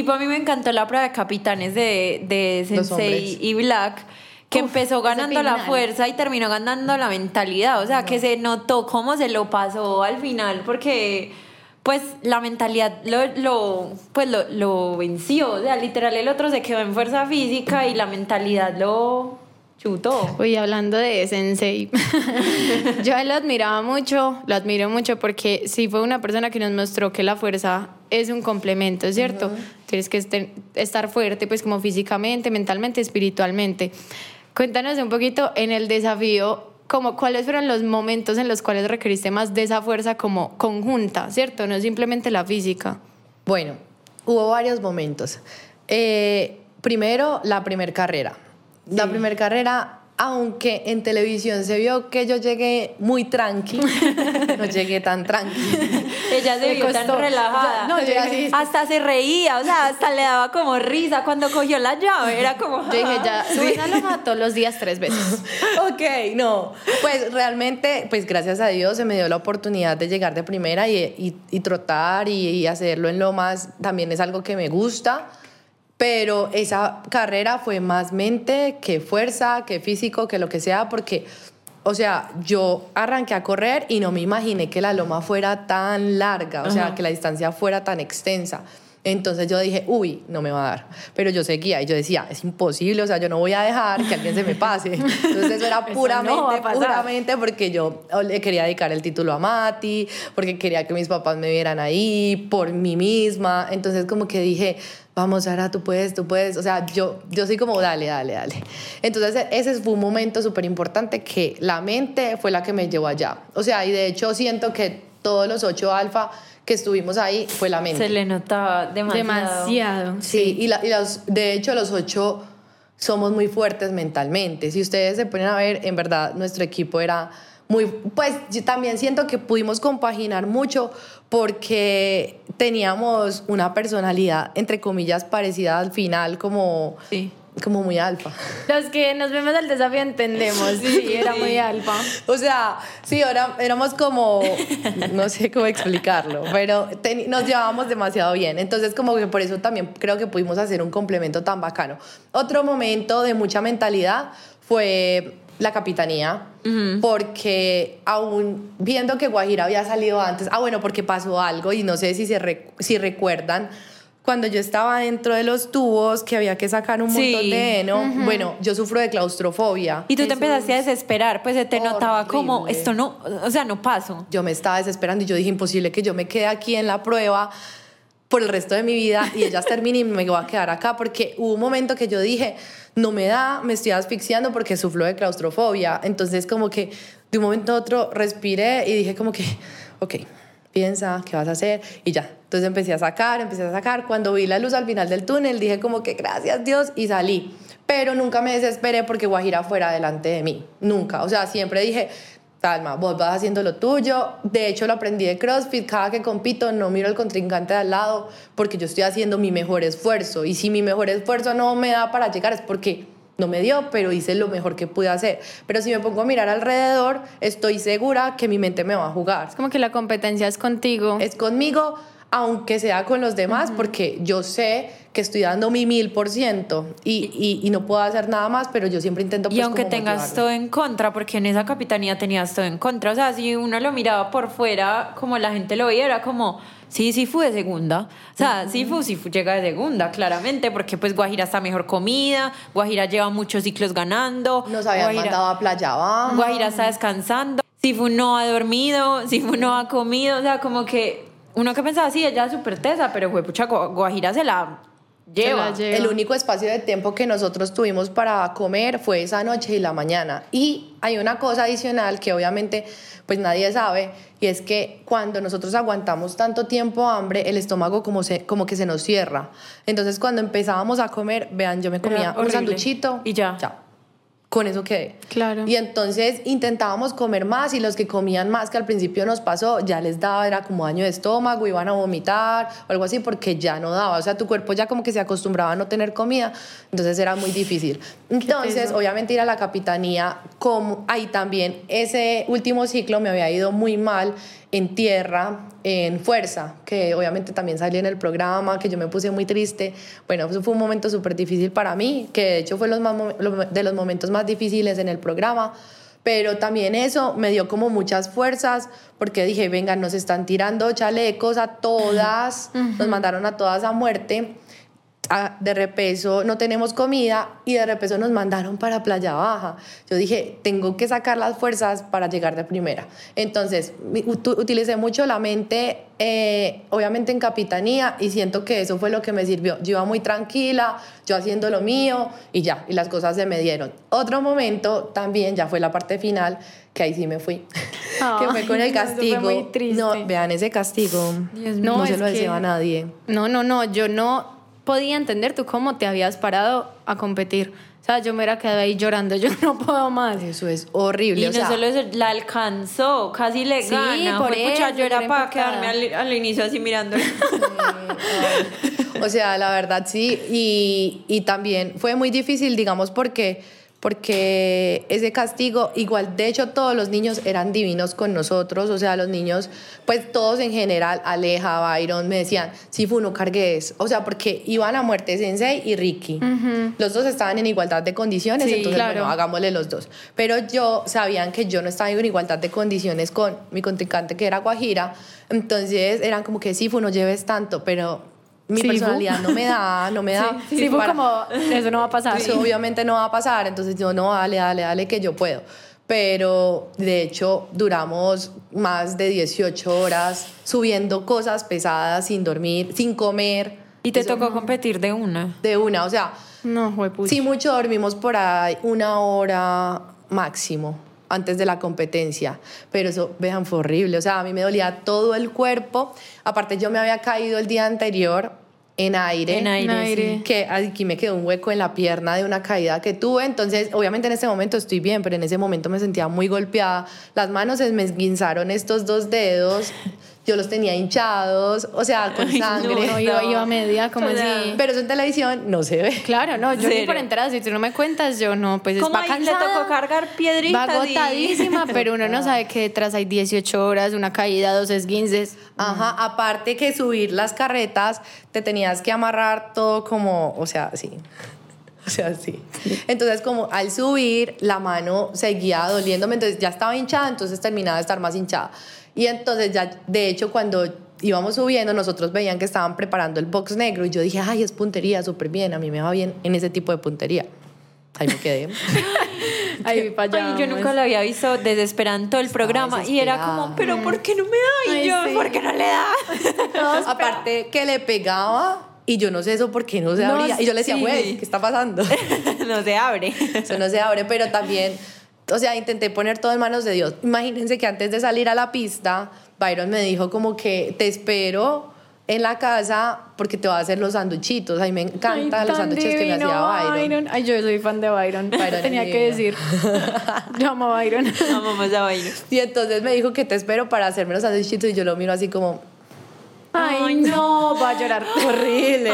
Speaker 2: Tipo, a mí me encantó la prueba de capitanes de, Sensei y Black, que
Speaker 3: Uf,
Speaker 2: empezó ganando la fuerza y terminó ganando la mentalidad. O sea, que se notó cómo se lo pasó al final, porque pues la mentalidad lo, lo, pues, lo, lo venció. O sea, literal, el otro se quedó en fuerza física y la mentalidad lo chutó.
Speaker 3: Uy, hablando de Sensei, yo lo admiraba mucho, lo admiro mucho porque sí fue una persona que nos mostró que la fuerza es un complemento, ¿cierto? Tienes que este- estar fuerte, pues como físicamente, mentalmente, espiritualmente. Cuéntanos un poquito en el desafío, como cuáles fueron los momentos en los cuales requeriste más de esa fuerza como conjunta, ¿cierto? No simplemente la física.
Speaker 1: Bueno, hubo varios momentos. Eh, primero, la primer carrera. La primer carrera, aunque en televisión se vio que yo llegué muy tranqui, no llegué tan tranqui.
Speaker 2: Ella se
Speaker 3: Me
Speaker 2: vio tan relajada.
Speaker 3: Ya, no, yo así-
Speaker 2: Hasta se reía, o sea, hasta le daba como risa cuando cogió la llave. Era como.
Speaker 3: Yo dije, ya, subí esa loma todos los días tres veces.
Speaker 1: ok, no. Pues realmente, pues gracias a Dios se me dio la oportunidad de llegar de primera y, y- y trotar y, y hacerlo en lomas. También es algo que me gusta. Pero esa carrera fue más mente que fuerza, que físico, que lo que sea, porque, o sea, yo arranqué a correr y no me imaginé que la loma fuera tan larga, o sea, que la distancia fuera tan extensa. Entonces yo dije, uy, no me va a dar. Pero yo seguía y yo decía, es imposible, o sea, yo no voy a dejar que alguien se me pase. Entonces eso era
Speaker 3: Eso
Speaker 1: puramente,
Speaker 3: no
Speaker 1: puramente porque yo le quería dedicar el título a Mati, porque quería que mis papás me vieran ahí, por mí misma. Entonces como que dije, vamos, Sara, tú puedes, tú puedes. O sea, yo, yo soy como, dale, dale, dale. Entonces ese fue un momento súper importante que la mente fue la que me llevó allá. O sea, y de hecho siento que todos los ocho alfa que estuvimos ahí fue la mente.
Speaker 2: Se le notaba demasiado.
Speaker 3: Demasiado.
Speaker 1: Sí, y, la- y los, de hecho los ocho somos muy fuertes mentalmente. Si ustedes se ponen a ver, en verdad nuestro equipo era muy, pues yo también siento que pudimos compaginar mucho porque teníamos una personalidad, entre comillas, parecida al final, como,
Speaker 2: Sí.
Speaker 1: Como muy alfa.
Speaker 3: Los que nos vemos al desafío entendemos. Sí, era muy alfa.
Speaker 1: O sea, sí, ahora éramos como, no sé cómo explicarlo, pero nos llevábamos demasiado bien. Entonces, como que por eso también creo que pudimos hacer un complemento tan bacano. Otro momento de mucha mentalidad fue la capitanía, porque aún viendo que Guajira había salido antes, ah, bueno, porque pasó algo y no sé si, se si recuerdan. Cuando yo estaba dentro de los tubos, que había que sacar un
Speaker 2: Sí.
Speaker 1: montón de heno, bueno, yo sufro de claustrofobia.
Speaker 2: Y tú te empezaste a desesperar, pues se te notaba como,
Speaker 1: horrible.
Speaker 2: esto no, o sea, no paso.
Speaker 1: yo me estaba desesperando y yo dije, imposible que yo me quede aquí en la prueba por el resto de mi vida y ellas terminen y me voy a quedar acá porque hubo un momento que yo dije, no me da, me estoy asfixiando porque sufro de claustrofobia. Entonces como que de un momento a otro respiré y dije como que, ok, piensa, ¿qué vas a hacer? Y ya. Entonces empecé a sacar, empecé a sacar. Cuando vi la luz al final del túnel dije como que gracias Dios y salí. Pero nunca me desesperé porque Guajira fuera delante de mí. Nunca. O sea, siempre dije, Talma, vos vas haciendo lo tuyo. De hecho, lo aprendí de CrossFit. Cada que compito, no miro al contrincante de al lado porque yo estoy haciendo mi mejor esfuerzo. Y si mi mejor esfuerzo no me da para llegar, es porque no me dio, pero hice lo mejor que pude hacer. Pero si me pongo a mirar alrededor, estoy segura que mi mente me va a jugar.
Speaker 3: Es como que la competencia es contigo.
Speaker 1: Es conmigo, aunque sea con los demás, porque yo sé que estoy dando mi mil por ciento y, y no puedo hacer nada más, pero yo siempre intento...
Speaker 2: y
Speaker 1: pues,
Speaker 2: aunque
Speaker 1: como
Speaker 2: tengas todo en contra, porque en esa capitanía tenías todo en contra, o sea, si uno lo miraba por fuera, como la gente lo veía, era como, sí, sí fue de segunda, o sea, sí fue, sí fue, llega de segunda, claramente, porque pues Guajira está mejor comida, Guajira lleva muchos ciclos ganando,
Speaker 1: Nos habían
Speaker 2: Guajira-
Speaker 1: mandado a Playa Baja.
Speaker 2: Guajira está descansando, Sifu no ha dormido, Sifu no ha comido, o sea, como que uno que pensaba, sí, ella es súper tesa, pero fue pucha, Gua- Guajira se la lleva.
Speaker 3: lleva.
Speaker 1: El único espacio de tiempo que nosotros tuvimos para comer fue esa noche y la mañana. Y hay una cosa adicional que obviamente pues nadie sabe y es que cuando nosotros aguantamos tanto tiempo hambre, el estómago como, se, como que se nos cierra. Entonces cuando empezábamos a comer, vean, yo me comía
Speaker 2: Era
Speaker 1: un
Speaker 2: horrible.
Speaker 1: sanduchito
Speaker 2: Y ya.
Speaker 1: Con eso quedé.
Speaker 3: Claro.
Speaker 1: Y entonces intentábamos comer más y los que comían más, que al principio nos pasó, ya les daba, era como daño de estómago, iban a vomitar o algo así porque ya no daba. O sea, tu cuerpo ya como que se acostumbraba a no tener comida, entonces era muy difícil. Entonces, obviamente ir a la capitanía, como ahí también ese último ciclo me había ido muy mal en tierra, en fuerza, que obviamente también salí en el programa, que yo me puse muy triste. Bueno, eso fue un momento súper difícil para mí, que de hecho fue los más, de los momentos más difíciles en el programa. Pero también eso me dio como muchas fuerzas, porque dije, venga, nos están tirando chalecos a todas, nos mandaron a todas a muerte de repeso no tenemos comida y de repeso nos mandaron para Playa Baja. Yo dije, tengo que sacar las fuerzas para llegar de primera. Entonces, utilicé mucho la mente, eh, obviamente en capitanía, y siento que eso fue lo que me sirvió. Yo iba muy tranquila, yo haciendo lo mío y ya, y las cosas se me dieron. Otro momento también, ya fue la parte final, que ahí sí me fui, que fue con el
Speaker 3: eso fue
Speaker 1: castigo.
Speaker 3: muy triste.
Speaker 1: No, vean ese castigo.
Speaker 2: Dios
Speaker 1: no se lo deseo
Speaker 3: que-
Speaker 1: a nadie.
Speaker 3: No, no, no, yo no podía entender tú cómo te habías parado a competir. O sea, yo me hubiera quedado ahí llorando, yo no puedo más.
Speaker 1: Eso es horrible.
Speaker 2: Y
Speaker 1: o
Speaker 2: no
Speaker 1: sea,
Speaker 2: solo eso, la alcanzó, casi le
Speaker 3: Sí,
Speaker 2: gana.
Speaker 3: por
Speaker 2: Fue,
Speaker 3: eso,
Speaker 2: yo era para quedarme al, al inicio así mirando.
Speaker 1: O sea, la verdad sí. Y, y también fue muy difícil, digamos, porque, porque ese castigo, igual, de hecho, todos los niños eran divinos con nosotros. O sea, los niños, pues todos en general, Aleja, Byron, me decían, sí, fue no cargues. O sea, porque iban a muerte Sensei y Ricky. Los dos estaban en igualdad de condiciones,
Speaker 3: Sí,
Speaker 1: entonces,
Speaker 3: claro.
Speaker 1: bueno, hagámosle los dos. Pero yo sabían que yo no estaba en igualdad de condiciones con mi contrincante, que era Guajira. Entonces, eran como que sí, no lleves tanto, pero mi
Speaker 3: Sí,
Speaker 1: personalidad no me da, no me da.
Speaker 3: Sí, fue
Speaker 1: para-
Speaker 3: como, eso no va a pasar.
Speaker 1: Eso obviamente no va a pasar, entonces yo no, dale, dale, dale, que yo puedo. Pero de hecho duramos más de 18 horas subiendo cosas pesadas sin dormir, sin comer.
Speaker 2: y te
Speaker 1: Eso
Speaker 2: tocó competir de una.
Speaker 1: de una, o sea,
Speaker 3: No, juepucha.
Speaker 1: Sí, mucho dormimos por ahí una hora máximo antes de la competencia, pero eso, vean, fue horrible, o sea, a mí me dolía todo el cuerpo, aparte yo me había caído el día anterior en aire,
Speaker 2: En aire,
Speaker 3: En aire.
Speaker 2: sí.
Speaker 1: que aquí me quedó un hueco en la pierna de una caída que tuve, entonces obviamente en este momento estoy bien, pero en ese momento me sentía muy golpeada, las manos se me esguinzaron estos dos dedos, yo los tenía hinchados, o sea, con
Speaker 2: Ay, no,
Speaker 1: sangre.
Speaker 3: No, iba, iba media, como
Speaker 2: O sea,
Speaker 3: así.
Speaker 1: Pero eso en televisión no se ve.
Speaker 3: Claro, no, yo ni
Speaker 2: Serio.
Speaker 3: por enterada, si tú no me cuentas, yo no, pues
Speaker 2: ¿Cómo
Speaker 3: va
Speaker 2: le tocó cargar piedritas?
Speaker 3: Va
Speaker 2: y-
Speaker 3: agotadísima, pero uno no sabe que detrás hay 18 horas, una caída, dos esguinces.
Speaker 1: Ajá, aparte que subir las carretas, te tenías que amarrar todo como, o sea, sí. O sea, sí. Entonces, como al subir, la mano seguía doliéndome, entonces ya estaba hinchada, entonces terminaba de estar más hinchada. Y entonces ya, de hecho, cuando íbamos subiendo, nosotros veían que estaban preparando el box negro y yo dije, ay, es puntería, súper bien, a mí me va bien en ese tipo de puntería. Ahí me quedé.
Speaker 3: Ahí para allá.
Speaker 2: Ay, yo nunca lo había visto desesperando el programa y era como, pero ¿por qué no me da? Y
Speaker 3: Ay,
Speaker 2: yo,
Speaker 3: sí.
Speaker 2: ¿por qué no le da?
Speaker 1: Aparte que le pegaba y yo no sé eso por qué no se
Speaker 2: No,
Speaker 1: abría. y yo le decía,
Speaker 2: sí.
Speaker 1: güey, ¿qué está pasando?
Speaker 2: no se abre.
Speaker 1: Eso no se abre, pero también, o sea, intenté poner todo en manos de Dios. Imagínense que antes de salir a la pista, Byron me dijo como que te espero en la casa porque te va a hacer los sanduchitos. A mí me encantan
Speaker 3: Ay,
Speaker 1: los sándwiches que me hacía Byron.
Speaker 3: Ay, yo soy fan de Byron.
Speaker 1: Byron
Speaker 3: Tenía que decir. Yo amo a Byron.
Speaker 2: Amamos a bailar.
Speaker 1: Y entonces me dijo que te espero para hacerme los sándwichitos y yo lo miro así como
Speaker 3: Ay,
Speaker 2: Ay,
Speaker 3: no, va a llorar.
Speaker 1: horrible.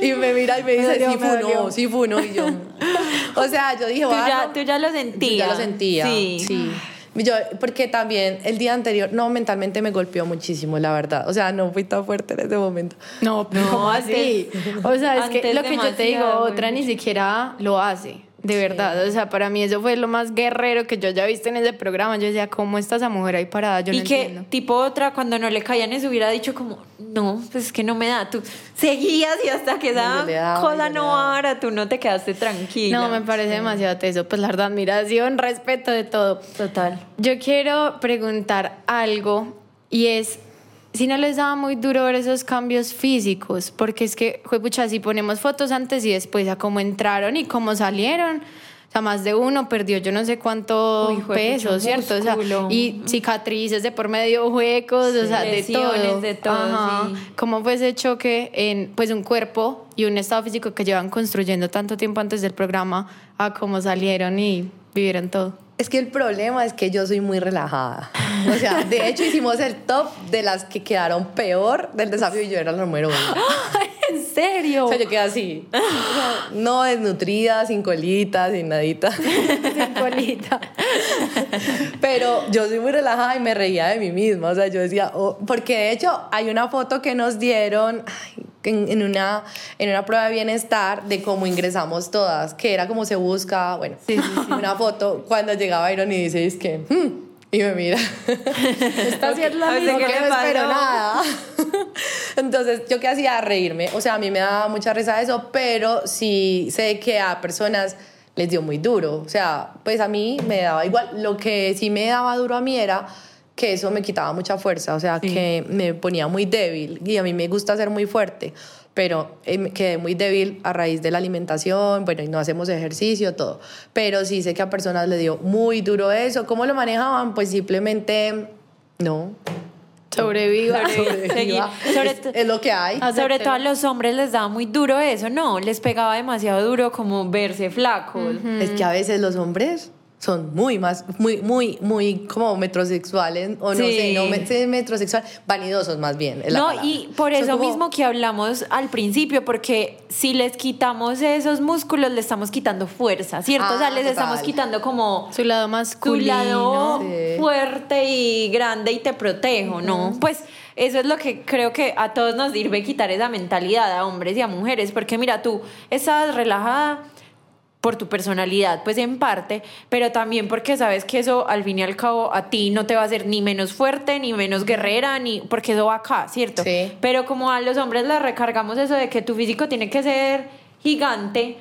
Speaker 1: Y me mira y me dice,
Speaker 3: dolió,
Speaker 1: sí
Speaker 3: me
Speaker 1: fue
Speaker 3: dolió.
Speaker 1: no, sí fue no. Y yo, o sea, yo dije,
Speaker 2: Tú ya, tú ya lo sentías.
Speaker 1: ya lo sentía.
Speaker 2: Sí.
Speaker 1: Sí. Yo, porque también el día anterior, no, mentalmente me golpeó muchísimo, la verdad. O sea, no fui tan fuerte en ese momento.
Speaker 3: No, pero
Speaker 2: No,
Speaker 3: ¿cómo
Speaker 2: antes-
Speaker 3: así? O sea, es que lo que yo te digo, otra ni siquiera lo hace. De verdad, o sea, para mí eso fue lo más guerrero que yo ya visto en ese programa. Yo decía, ¿cómo está esa mujer ahí parada? Yo
Speaker 2: y
Speaker 3: no
Speaker 2: que
Speaker 3: entiendo.
Speaker 2: tipo otra cuando no le caían eso hubiera dicho como no pues es que no me da tú seguías y hasta que esa
Speaker 1: daba, le
Speaker 2: no ahora tú no te quedaste tranquila
Speaker 3: No, me parece demasiado teso. Pues la verdad, admiración, respeto de todo.
Speaker 2: total
Speaker 3: Yo quiero preguntar algo y es si no les daba muy duro ver esos cambios físicos, porque es que, pucha, si ponemos fotos antes y después a cómo entraron y cómo salieron, o sea, más de uno perdió yo no sé cuánto
Speaker 2: Uy, juepucha,
Speaker 3: peso, ¿cierto? O sea, y cicatrices de por medio, huecos, o sea, de todo.
Speaker 2: de todo,
Speaker 3: Ajá.
Speaker 2: sí.
Speaker 3: ¿Cómo fue ese choque en pues un cuerpo y un estado físico que llevan construyendo tanto tiempo antes del programa a cómo salieron y vivieron todo?
Speaker 1: Es que el problema es que yo soy muy relajada. O sea, de hecho hicimos el top de las que quedaron peor del desafío y yo era la número uno.
Speaker 3: ¿En serio?
Speaker 1: O sea, yo quedé así. O sea, no desnutrida, sin colita, sin nadita.
Speaker 3: Sin colita.
Speaker 1: Pero yo soy muy relajada y me reía de mí misma. O sea, yo decía, oh, porque de hecho hay una foto que nos dieron ay, en, en una, en una prueba de bienestar de cómo ingresamos todas, que era como se busca, bueno, una foto cuando llegaba Iron y dice, es que, "Hmm", y me mira.
Speaker 3: Está haciendo la
Speaker 2: A veces
Speaker 1: No,
Speaker 3: misma.
Speaker 2: ¿qué
Speaker 1: que
Speaker 2: le
Speaker 1: no espero nada. Entonces, yo qué hacía reírme. O sea, a mí me daba mucha risa eso, pero sí sé que a personas les dio muy duro. O sea, pues a mí me daba igual. Lo que sí me daba duro a mí era que eso me quitaba mucha fuerza, o sea, que me ponía muy débil y a mí me gusta ser muy fuerte, pero eh, quedé muy débil a raíz de la alimentación, bueno, y no hacemos ejercicio, todo, pero sí sé que a personas le dio muy duro eso, ¿cómo lo manejaban? Pues simplemente no,
Speaker 3: Sobreviva.
Speaker 1: sobreviva.
Speaker 2: Sobre
Speaker 1: es, es lo que hay.
Speaker 3: Ah,
Speaker 2: Sobre todo a los hombres les daba muy duro eso, no, les pegaba demasiado duro como verse flacos.
Speaker 1: Es que a veces los hombres son muy más, muy, muy, muy como metrosexuales, o no
Speaker 2: Sí.
Speaker 1: sé, no me- sí, metrosexual, vanidosos más bien. es
Speaker 2: No, y por
Speaker 1: Son
Speaker 2: eso
Speaker 1: como-
Speaker 2: mismo que hablamos al principio, porque si les quitamos esos músculos, le estamos quitando fuerza, ¿cierto? o sea,
Speaker 1: Ah,
Speaker 2: les
Speaker 1: total.
Speaker 2: estamos quitando como
Speaker 3: Su lado masculino.
Speaker 2: lado
Speaker 1: Sí.
Speaker 2: fuerte y grande y te protejo, ¿no? Pues eso es lo que creo que a todos nos sirve quitar esa mentalidad a hombres y a mujeres, porque mira, tú estás relajada por tu personalidad, pues en parte, pero también porque sabes que eso al fin y al cabo a ti no te va a hacer ni menos fuerte, ni menos guerrera, ni porque eso va acá, ¿cierto?
Speaker 1: Sí.
Speaker 2: Pero como a los hombres les recargamos eso de que tu físico tiene que ser gigante,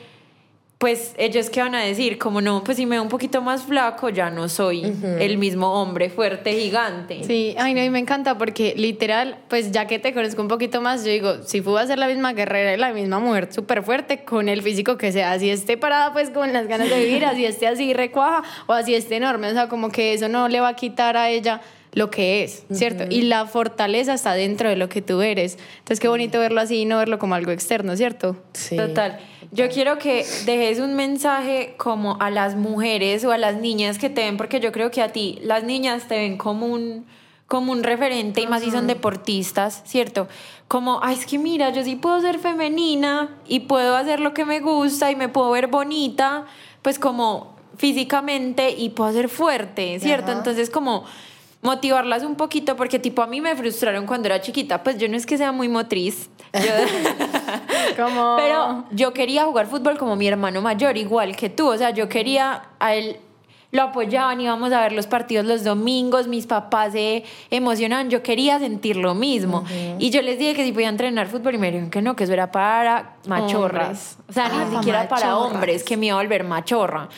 Speaker 2: pues ellos qué van a decir, como no, pues si me veo un poquito más flaco, ya no soy el mismo hombre fuerte, gigante.
Speaker 3: Sí, ay, no, y me encanta porque literal, pues ya que te conozco un poquito más, yo digo, si fui a ser la misma guerrera y la misma mujer súper fuerte con el físico que sea, así esté parada pues con las ganas de vivir, así esté así recuaja o así esté enorme, o sea, como que eso no le va a quitar a ella lo que es, ¿cierto? Y la fortaleza está dentro de lo que tú eres. Entonces, qué bonito verlo así y no verlo como algo externo, ¿cierto?
Speaker 1: Sí.
Speaker 2: Total. Yo quiero que dejes un mensaje como a las mujeres o a las niñas que te ven, porque yo creo que a ti las niñas te ven como un, como un referente y más si son deportistas, ¿cierto? Como, ay, es que mira, yo sí puedo ser femenina y puedo hacer lo que me gusta y me puedo ver bonita, pues como físicamente y puedo ser fuerte, ¿cierto?
Speaker 1: Ajá.
Speaker 2: Entonces como motivarlas un poquito porque tipo a mí me frustraron cuando era chiquita, pues yo no es que sea muy motriz. Yo-
Speaker 3: Como...
Speaker 2: pero yo quería jugar fútbol como mi hermano mayor, igual que tú. O sea, yo quería a él. Lo apoyaban, íbamos a ver los partidos los domingos, mis papás se emocionaban, yo quería sentir lo mismo. Y yo les dije que si podía entrenar fútbol y me dijeron que no, que eso era para machorras.
Speaker 3: Hombres.
Speaker 2: O sea,
Speaker 3: Ah,
Speaker 2: ni siquiera para hombres, que me iba a volver machorra.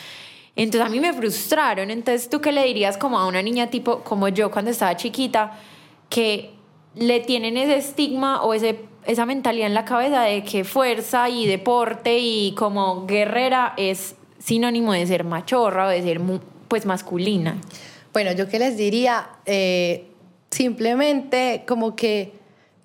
Speaker 2: Entonces a mí me frustraron. Entonces, ¿tú qué le dirías como a una niña tipo como yo cuando estaba chiquita que le tienen ese estigma o ese, esa mentalidad en la cabeza de que fuerza y deporte y como guerrera es sinónimo de ser machorra o de ser pues masculina?
Speaker 1: Bueno, yo qué les diría, Eh, simplemente como que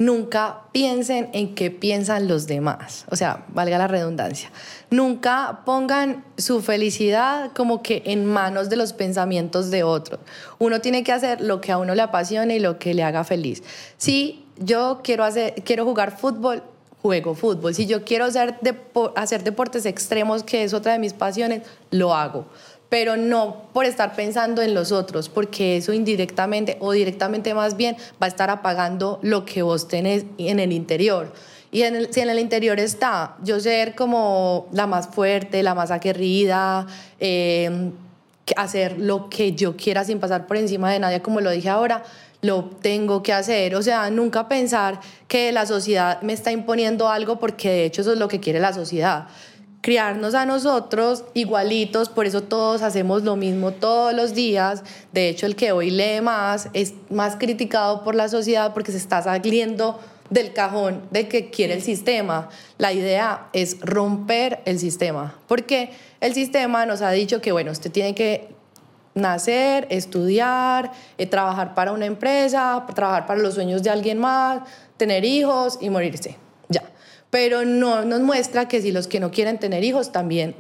Speaker 1: nunca piensen en qué piensan los demás. O sea, valga la redundancia. Nunca pongan su felicidad como que en manos de los pensamientos de otros. Uno tiene que hacer lo que a uno le apasione y lo que le haga feliz. Si yo quiero, hacer, quiero jugar fútbol, juego fútbol. Si yo quiero hacer, hacer deportes extremos, que es otra de mis pasiones, lo hago pero no por estar pensando en los otros, porque eso indirectamente o directamente más bien va a estar apagando lo que vos tenés en el interior. Y en si en el interior está yo ser como la más fuerte, la más aguerrida, em, hacer lo que yo quiera sin pasar por encima de nadie, como lo dije ahora, lo tengo que hacer. O sea, nunca pensar que la sociedad me está imponiendo algo porque de hecho eso es lo que quiere la sociedad criarnos a nosotros igualitos, por eso todos hacemos lo mismo todos los días. De hecho, el que hoy lee más es más criticado por la sociedad porque se está saliendo del cajón de que quiere el sistema. La idea es romper el sistema, porque el sistema nos ha dicho que, bueno, usted tiene que nacer, estudiar, eh, trabajar para una empresa, trabajar para los sueños de alguien más, tener hijos y morirse pero no nos muestra que si los que no quieren tener hijos también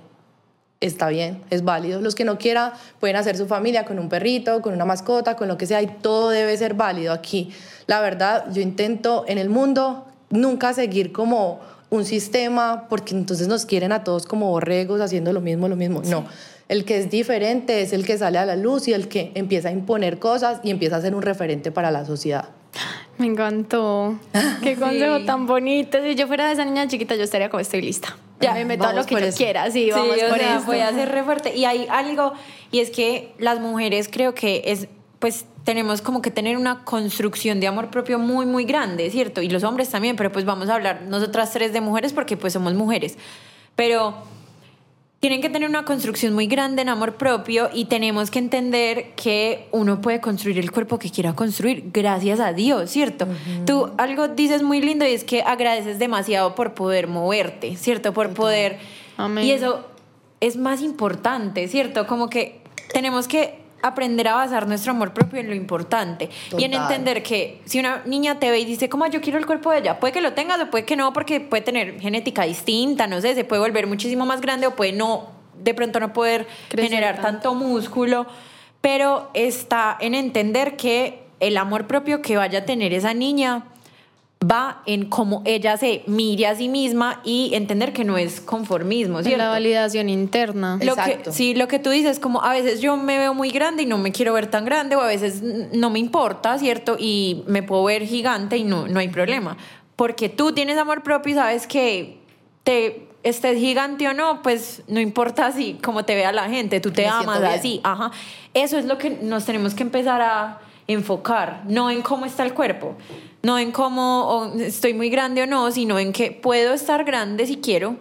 Speaker 1: está bien, es válido. Los que no quieran pueden hacer su familia con un perrito, con una mascota, con lo que sea, y todo debe ser válido aquí. La verdad, yo intento en el mundo nunca seguir como un sistema, porque entonces nos quieren a todos como borregos haciendo lo mismo, lo mismo. No, el que es diferente es el que sale a la luz y el que empieza a imponer cosas y empieza a ser un referente para la sociedad.
Speaker 3: Me encantó. Qué consejo tan bonito. Si yo fuera de esa niña chiquita, yo estaría como estoy lista. Ya me meto a lo que yo quiera. Sí, vamos por eso.
Speaker 2: Voy a ser re fuerte. Y hay algo, y es que las mujeres creo que es, pues tenemos como que tener una construcción de amor propio muy, muy grande, ¿cierto? Y los hombres también, pero pues vamos a hablar nosotras tres de mujeres porque pues somos mujeres. Pero tienen que tener una construcción muy grande en amor propio y tenemos que entender que uno puede construir el cuerpo que quiera construir gracias a Dios, ¿cierto? Tú algo dices muy lindo y es que agradeces demasiado por poder moverte, ¿cierto? Por poder... Y eso es más importante, ¿cierto? Como que tenemos que aprender a basar nuestro amor propio en lo importante y en entender que si una niña te ve y dice como yo quiero el cuerpo de ella, puede que lo tengas o puede que no porque puede tener genética distinta, no sé, se puede volver muchísimo más grande o puede no, de pronto no poder generar tanto músculo, pero está en entender que el amor propio que vaya a tener esa niña va en cómo ella se mire a sí misma y entender que no es conformismo, ¿cierto?
Speaker 3: la validación interna.
Speaker 2: Lo Que, sí, lo que tú dices, como a veces yo me veo muy grande y no me quiero ver tan grande, o a veces no me importa, ¿cierto? Y me puedo ver gigante y no, no hay problema. Porque tú tienes amor propio y sabes que te estés gigante o no, pues no importa si cómo te vea la gente, tú te amas así, ajá. Eso es lo que nos tenemos que empezar a enfocar, no en cómo está el cuerpo no en cómo estoy muy grande o no, sino en que puedo estar grande si quiero,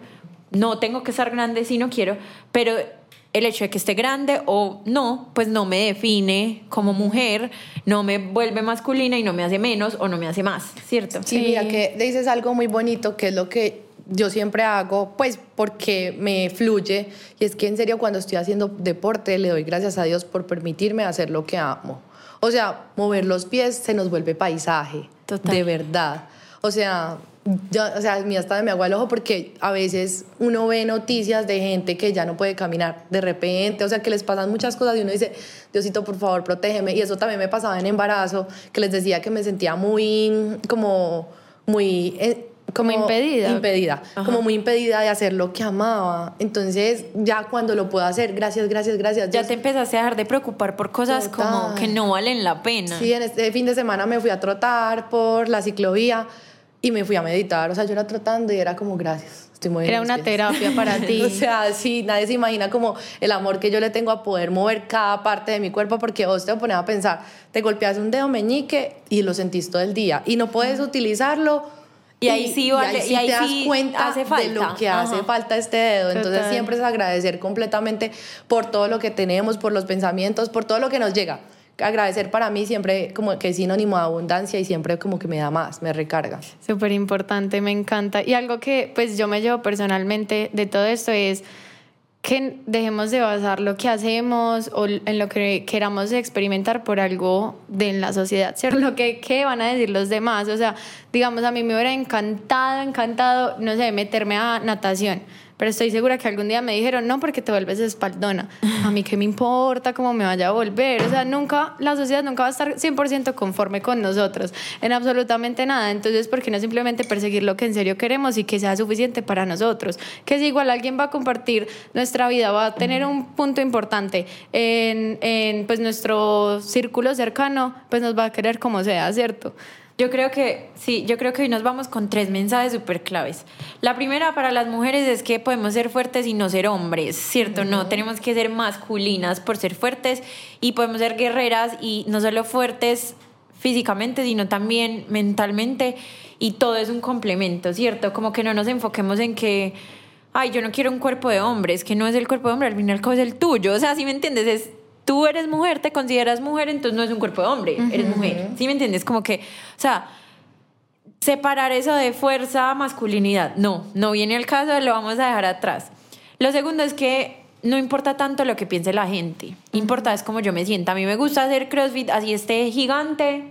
Speaker 2: no tengo que estar grande si no quiero, pero el hecho de que esté grande o no, pues no me define como mujer, no me vuelve masculina y no me hace menos o no me hace más, ¿cierto?
Speaker 1: Sí, mira que dices algo muy bonito, que es lo que yo siempre hago, pues porque me fluye, y es que en serio cuando estoy haciendo deporte le doy gracias a Dios por permitirme hacer lo que amo. O sea, mover los pies se nos vuelve paisaje. De verdad. O sea, yo, o sea, a mí hasta me hago el ojo porque a veces uno ve noticias de gente que ya no puede caminar de repente, o sea, que les pasan muchas cosas y uno dice, Diosito, por favor, protégeme. Y eso también me pasaba en embarazo, que les decía que me sentía muy, como, muy...
Speaker 3: Como impedida.
Speaker 1: Impedida, como muy impedida de hacer lo que amaba. Entonces, ya cuando lo puedo hacer, gracias, gracias, gracias.
Speaker 2: Ya te empezaste a dejar de preocupar por cosas como que no valen la pena.
Speaker 1: Sí, en este fin de semana me fui a trotar por la ciclovía y me fui a meditar. O sea, yo era trotando y era como, gracias. Estoy muy
Speaker 3: era una terapia para ti.
Speaker 1: o sea, sí, nadie se imagina como el amor que yo le tengo a poder mover cada parte de mi cuerpo porque vos te pones a pensar, te golpeas un dedo meñique y lo sentís todo el día y no puedes utilizarlo
Speaker 2: y ahí sí, vale, y ahí,
Speaker 1: te das
Speaker 2: cuenta
Speaker 1: hace falta. de lo que hace falta este dedo. Entonces siempre es agradecer completamente por todo lo que tenemos, por los pensamientos, por todo lo que nos llega. Agradecer para mí siempre como que es sinónimo de abundancia y siempre como que me da más, me recarga.
Speaker 3: Súper importante, me encanta. Y algo que pues yo me llevo personalmente de todo esto es que dejemos de basar lo que hacemos o en lo que queramos experimentar por algo de la sociedad, ¿cierto? Lo que, que van a decir los demás. O sea, digamos, a mí me hubiera encantado, encantado, no sé, meterme a natación pero estoy segura que algún día me dijeron, no, porque te vuelves espaldona. A mí qué me importa cómo me vaya a volver. O sea, nunca, la sociedad nunca va a estar 100% conforme con nosotros en absolutamente nada. Entonces, ¿por qué no simplemente perseguir lo que en serio queremos y que sea suficiente para nosotros? Que si igual alguien va a compartir nuestra vida, va a tener un punto importante en, en pues, nuestro círculo cercano, pues nos va a querer como sea, ¿cierto?
Speaker 2: Yo creo que sí, yo creo que hoy nos vamos con tres mensajes súper claves. La primera para las mujeres es que podemos ser fuertes y no ser hombres, ¿cierto? No, tenemos que ser masculinas por ser fuertes y podemos ser guerreras y no solo fuertes físicamente, sino también mentalmente y todo es un complemento, ¿cierto? Como que no nos enfoquemos en que, ay, yo no quiero un cuerpo de hombre, es que no es el cuerpo de hombre, al final es el tuyo, o sea, si me entiendes, es tú eres mujer, te consideras mujer, entonces no es un cuerpo de hombre, eres mujer. ¿Sí me entiendes? Como que, o sea, separar eso de fuerza, masculinidad, no, no viene al caso, lo vamos a dejar atrás. Lo segundo es que no importa tanto lo que piense la gente, importa es cómo yo me sienta. A mí me gusta hacer CrossFit, así esté gigante,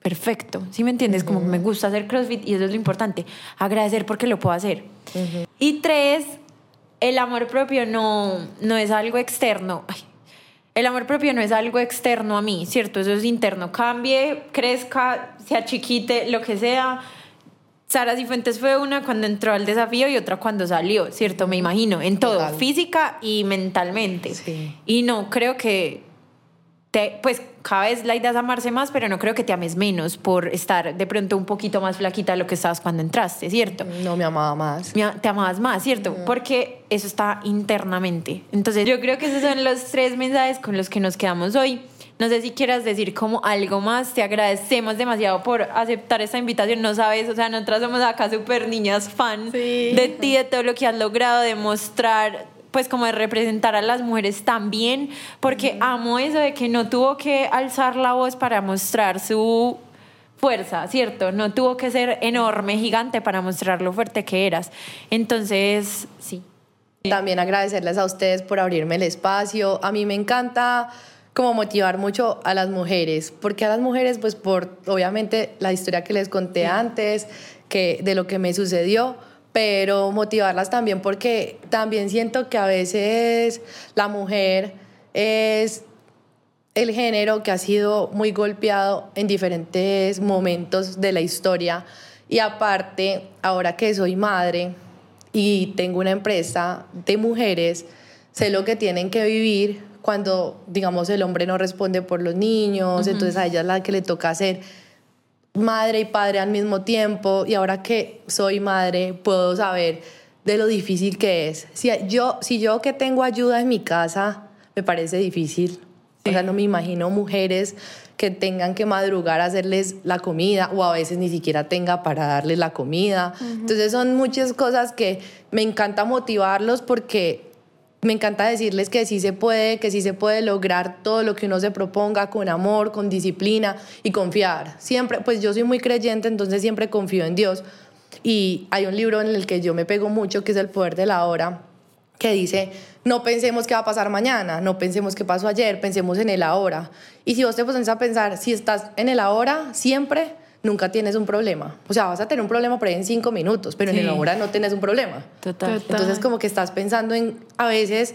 Speaker 2: perfecto. ¿Sí me entiendes? Como me gusta hacer CrossFit y eso es lo importante. Agradecer porque lo puedo hacer. Y tres, el amor propio no, no es algo externo. Ay, el amor propio no es algo externo a mí, ¿cierto? Eso es interno. Cambie, crezca, sea chiquite, lo que sea. Sara Cifuentes fue una cuando entró al desafío y otra cuando salió, ¿cierto? Me imagino, en todo, física y mentalmente. Sí. Y no, creo que te, pues cada vez la idea es amarse más, pero no creo que te ames menos por estar de pronto un poquito más flaquita de lo que estabas cuando entraste, ¿cierto?
Speaker 1: No me amaba más.
Speaker 2: te amabas más, ¿cierto? Porque eso está internamente. Entonces yo creo que esos son los tres mensajes con los que nos quedamos hoy. No sé si quieras decir como algo más. Te agradecemos demasiado por aceptar esta invitación. No sabes, o sea, nosotras somos acá súper niñas fan de ti, de todo lo que has logrado demostrar pues como de representar a las mujeres también, porque amo eso de que no tuvo que alzar la voz para mostrar su fuerza, ¿cierto? No tuvo que ser enorme, gigante para mostrar lo fuerte que eras. Entonces, sí.
Speaker 1: También agradecerles a ustedes por abrirme el espacio. A mí me encanta como motivar mucho a las mujeres, porque a las mujeres, pues por obviamente la historia que les conté antes, que de lo que me sucedió, pero motivarlas también porque también siento que a veces la mujer es el género que ha sido muy golpeado en diferentes momentos de la historia. Y aparte, ahora que soy madre y tengo una empresa de mujeres, sé lo que tienen que vivir cuando, digamos, el hombre no responde por los niños, entonces a ella es la que le toca hacer madre y padre al mismo tiempo y ahora que soy madre puedo saber de lo difícil que es. Si yo, si yo que tengo ayuda en mi casa, me parece difícil. O sea, no me imagino mujeres que tengan que madrugar a hacerles la comida o a veces ni siquiera tenga para darles la comida. Entonces son muchas cosas que me encanta motivarlos porque me encanta decirles que sí se puede, que sí se puede lograr todo lo que uno se proponga con amor, con disciplina y confiar. Siempre, pues yo soy muy creyente, entonces siempre confío en Dios. Y hay un libro en el que yo me pego mucho, que es El Poder de la Hora, que dice, no pensemos qué va a pasar mañana, no pensemos qué pasó ayer, pensemos en el ahora. Y si vos te pones a pensar, si estás en el ahora, siempre nunca tienes un problema. O sea, vas a tener un problema por ahí en cinco minutos, pero en el ahora no tienes un problema.
Speaker 2: Total.
Speaker 1: Entonces, como que estás pensando en, a veces,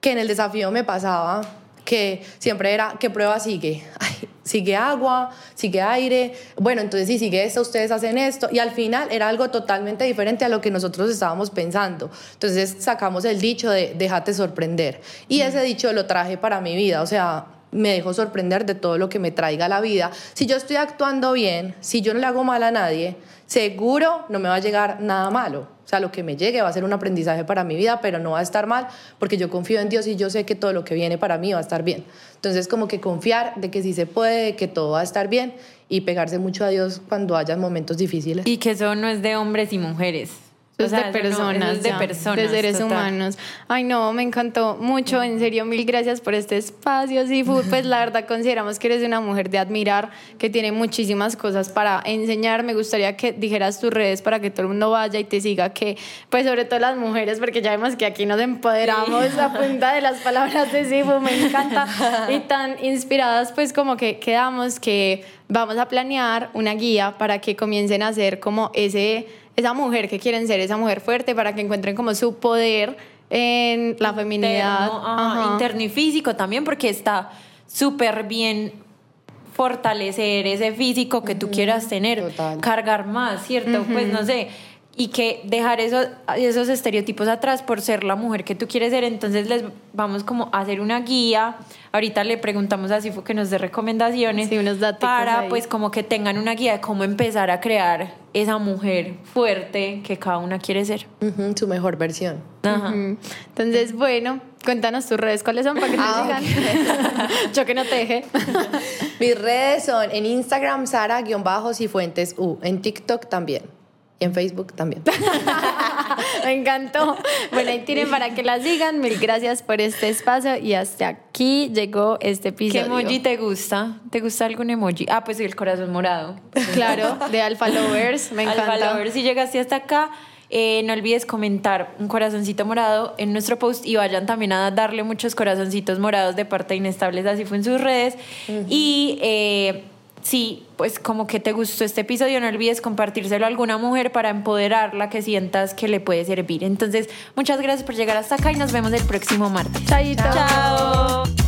Speaker 1: que en el desafío me pasaba que siempre era, ¿qué prueba sigue? sigue agua, sigue aire, bueno, entonces si sigue esto, ustedes hacen esto, y al final era algo totalmente diferente a lo que nosotros estábamos pensando. Entonces sacamos el dicho de déjate sorprender, y ese dicho lo traje para mi vida, o sea, me dejo sorprender de todo lo que me traiga la vida. Si yo estoy actuando bien, si yo no le hago mal a nadie, seguro no me va a llegar nada malo. O sea, lo que me llegue va a ser un aprendizaje para mi vida, pero no va a estar mal porque yo confío en Dios y yo sé que todo lo que viene para mí va a estar bien. Entonces, como que confiar de que sí se puede, de que todo va a estar bien y pegarse mucho a Dios cuando haya momentos difíciles.
Speaker 2: Y que eso no es de hombres y mujeres. O
Speaker 3: Es
Speaker 2: sea,
Speaker 3: de
Speaker 2: no-
Speaker 3: personas,
Speaker 2: es de
Speaker 3: ya,
Speaker 2: personas,
Speaker 3: de seres
Speaker 2: total.
Speaker 3: humanos. Ay, no, me encantó mucho, en serio, mil gracias por este espacio, Seafood. Pues la verdad consideramos que eres una mujer de admirar, que tiene muchísimas cosas para enseñar. Me gustaría que dijeras tus redes para que todo el mundo vaya y te siga, que pues sobre todo las mujeres, porque ya vemos que aquí nos empoderamos a punta de las palabras de Seafood, me encanta. Y tan inspiradas pues como que quedamos que vamos a planear una guía para que comiencen a hacer como ese esa mujer que quieren ser, esa mujer fuerte, para que encuentren como su poder en la feminidad.
Speaker 2: Interno, ajá,
Speaker 3: Ajá.
Speaker 2: interno y físico también, porque está súper bien fortalecer ese físico que tú quieras tener,
Speaker 1: total.
Speaker 2: cargar más, ¿cierto? Pues no sé. Y que dejar esos, esos estereotipos atrás por ser la mujer que tú quieres ser. Entonces les vamos como a hacer una guía. Ahorita le preguntamos a Sifo que nos dé recomendaciones.
Speaker 3: Sí, unos
Speaker 2: Para
Speaker 3: ahí.
Speaker 2: pues como que tengan una guía de cómo empezar a crear esa mujer fuerte que cada una quiere ser.
Speaker 1: Ujú, su mejor versión.
Speaker 2: Ajá.
Speaker 3: Mm. Entonces, bueno, cuéntanos tus redes, ¿cuáles son para que te
Speaker 1: Ah?
Speaker 3: Yo que no te.
Speaker 1: Mis redes son en Instagram, Sara-Cifuentes U. En TikTok también. Y en Facebook también.
Speaker 3: Me encantó. Bueno, ahí tienen para que la sigan. Mil gracias por este espacio y hasta aquí llegó este
Speaker 2: ¿Qué
Speaker 3: episodio.
Speaker 2: emoji te gusta? ¿Te gusta algún emoji? Ah, pues el corazón morado.
Speaker 3: Claro, de Alpha Lovers. Me encanta.
Speaker 2: Alfa Lover, si llegaste hasta acá, eh, no olvides comentar un corazoncito morado en nuestro post y vayan también a darle muchos corazoncitos morados de parte de Inestables, así fue en sus redes. Y eh, sí, pues como que te gustó este episodio, no olvides compartírselo a alguna mujer para empoderarla, que sientas que le puede servir. Entonces, muchas gracias por llegar hasta acá y nos vemos el próximo martes.
Speaker 3: Chaito.
Speaker 2: Chao.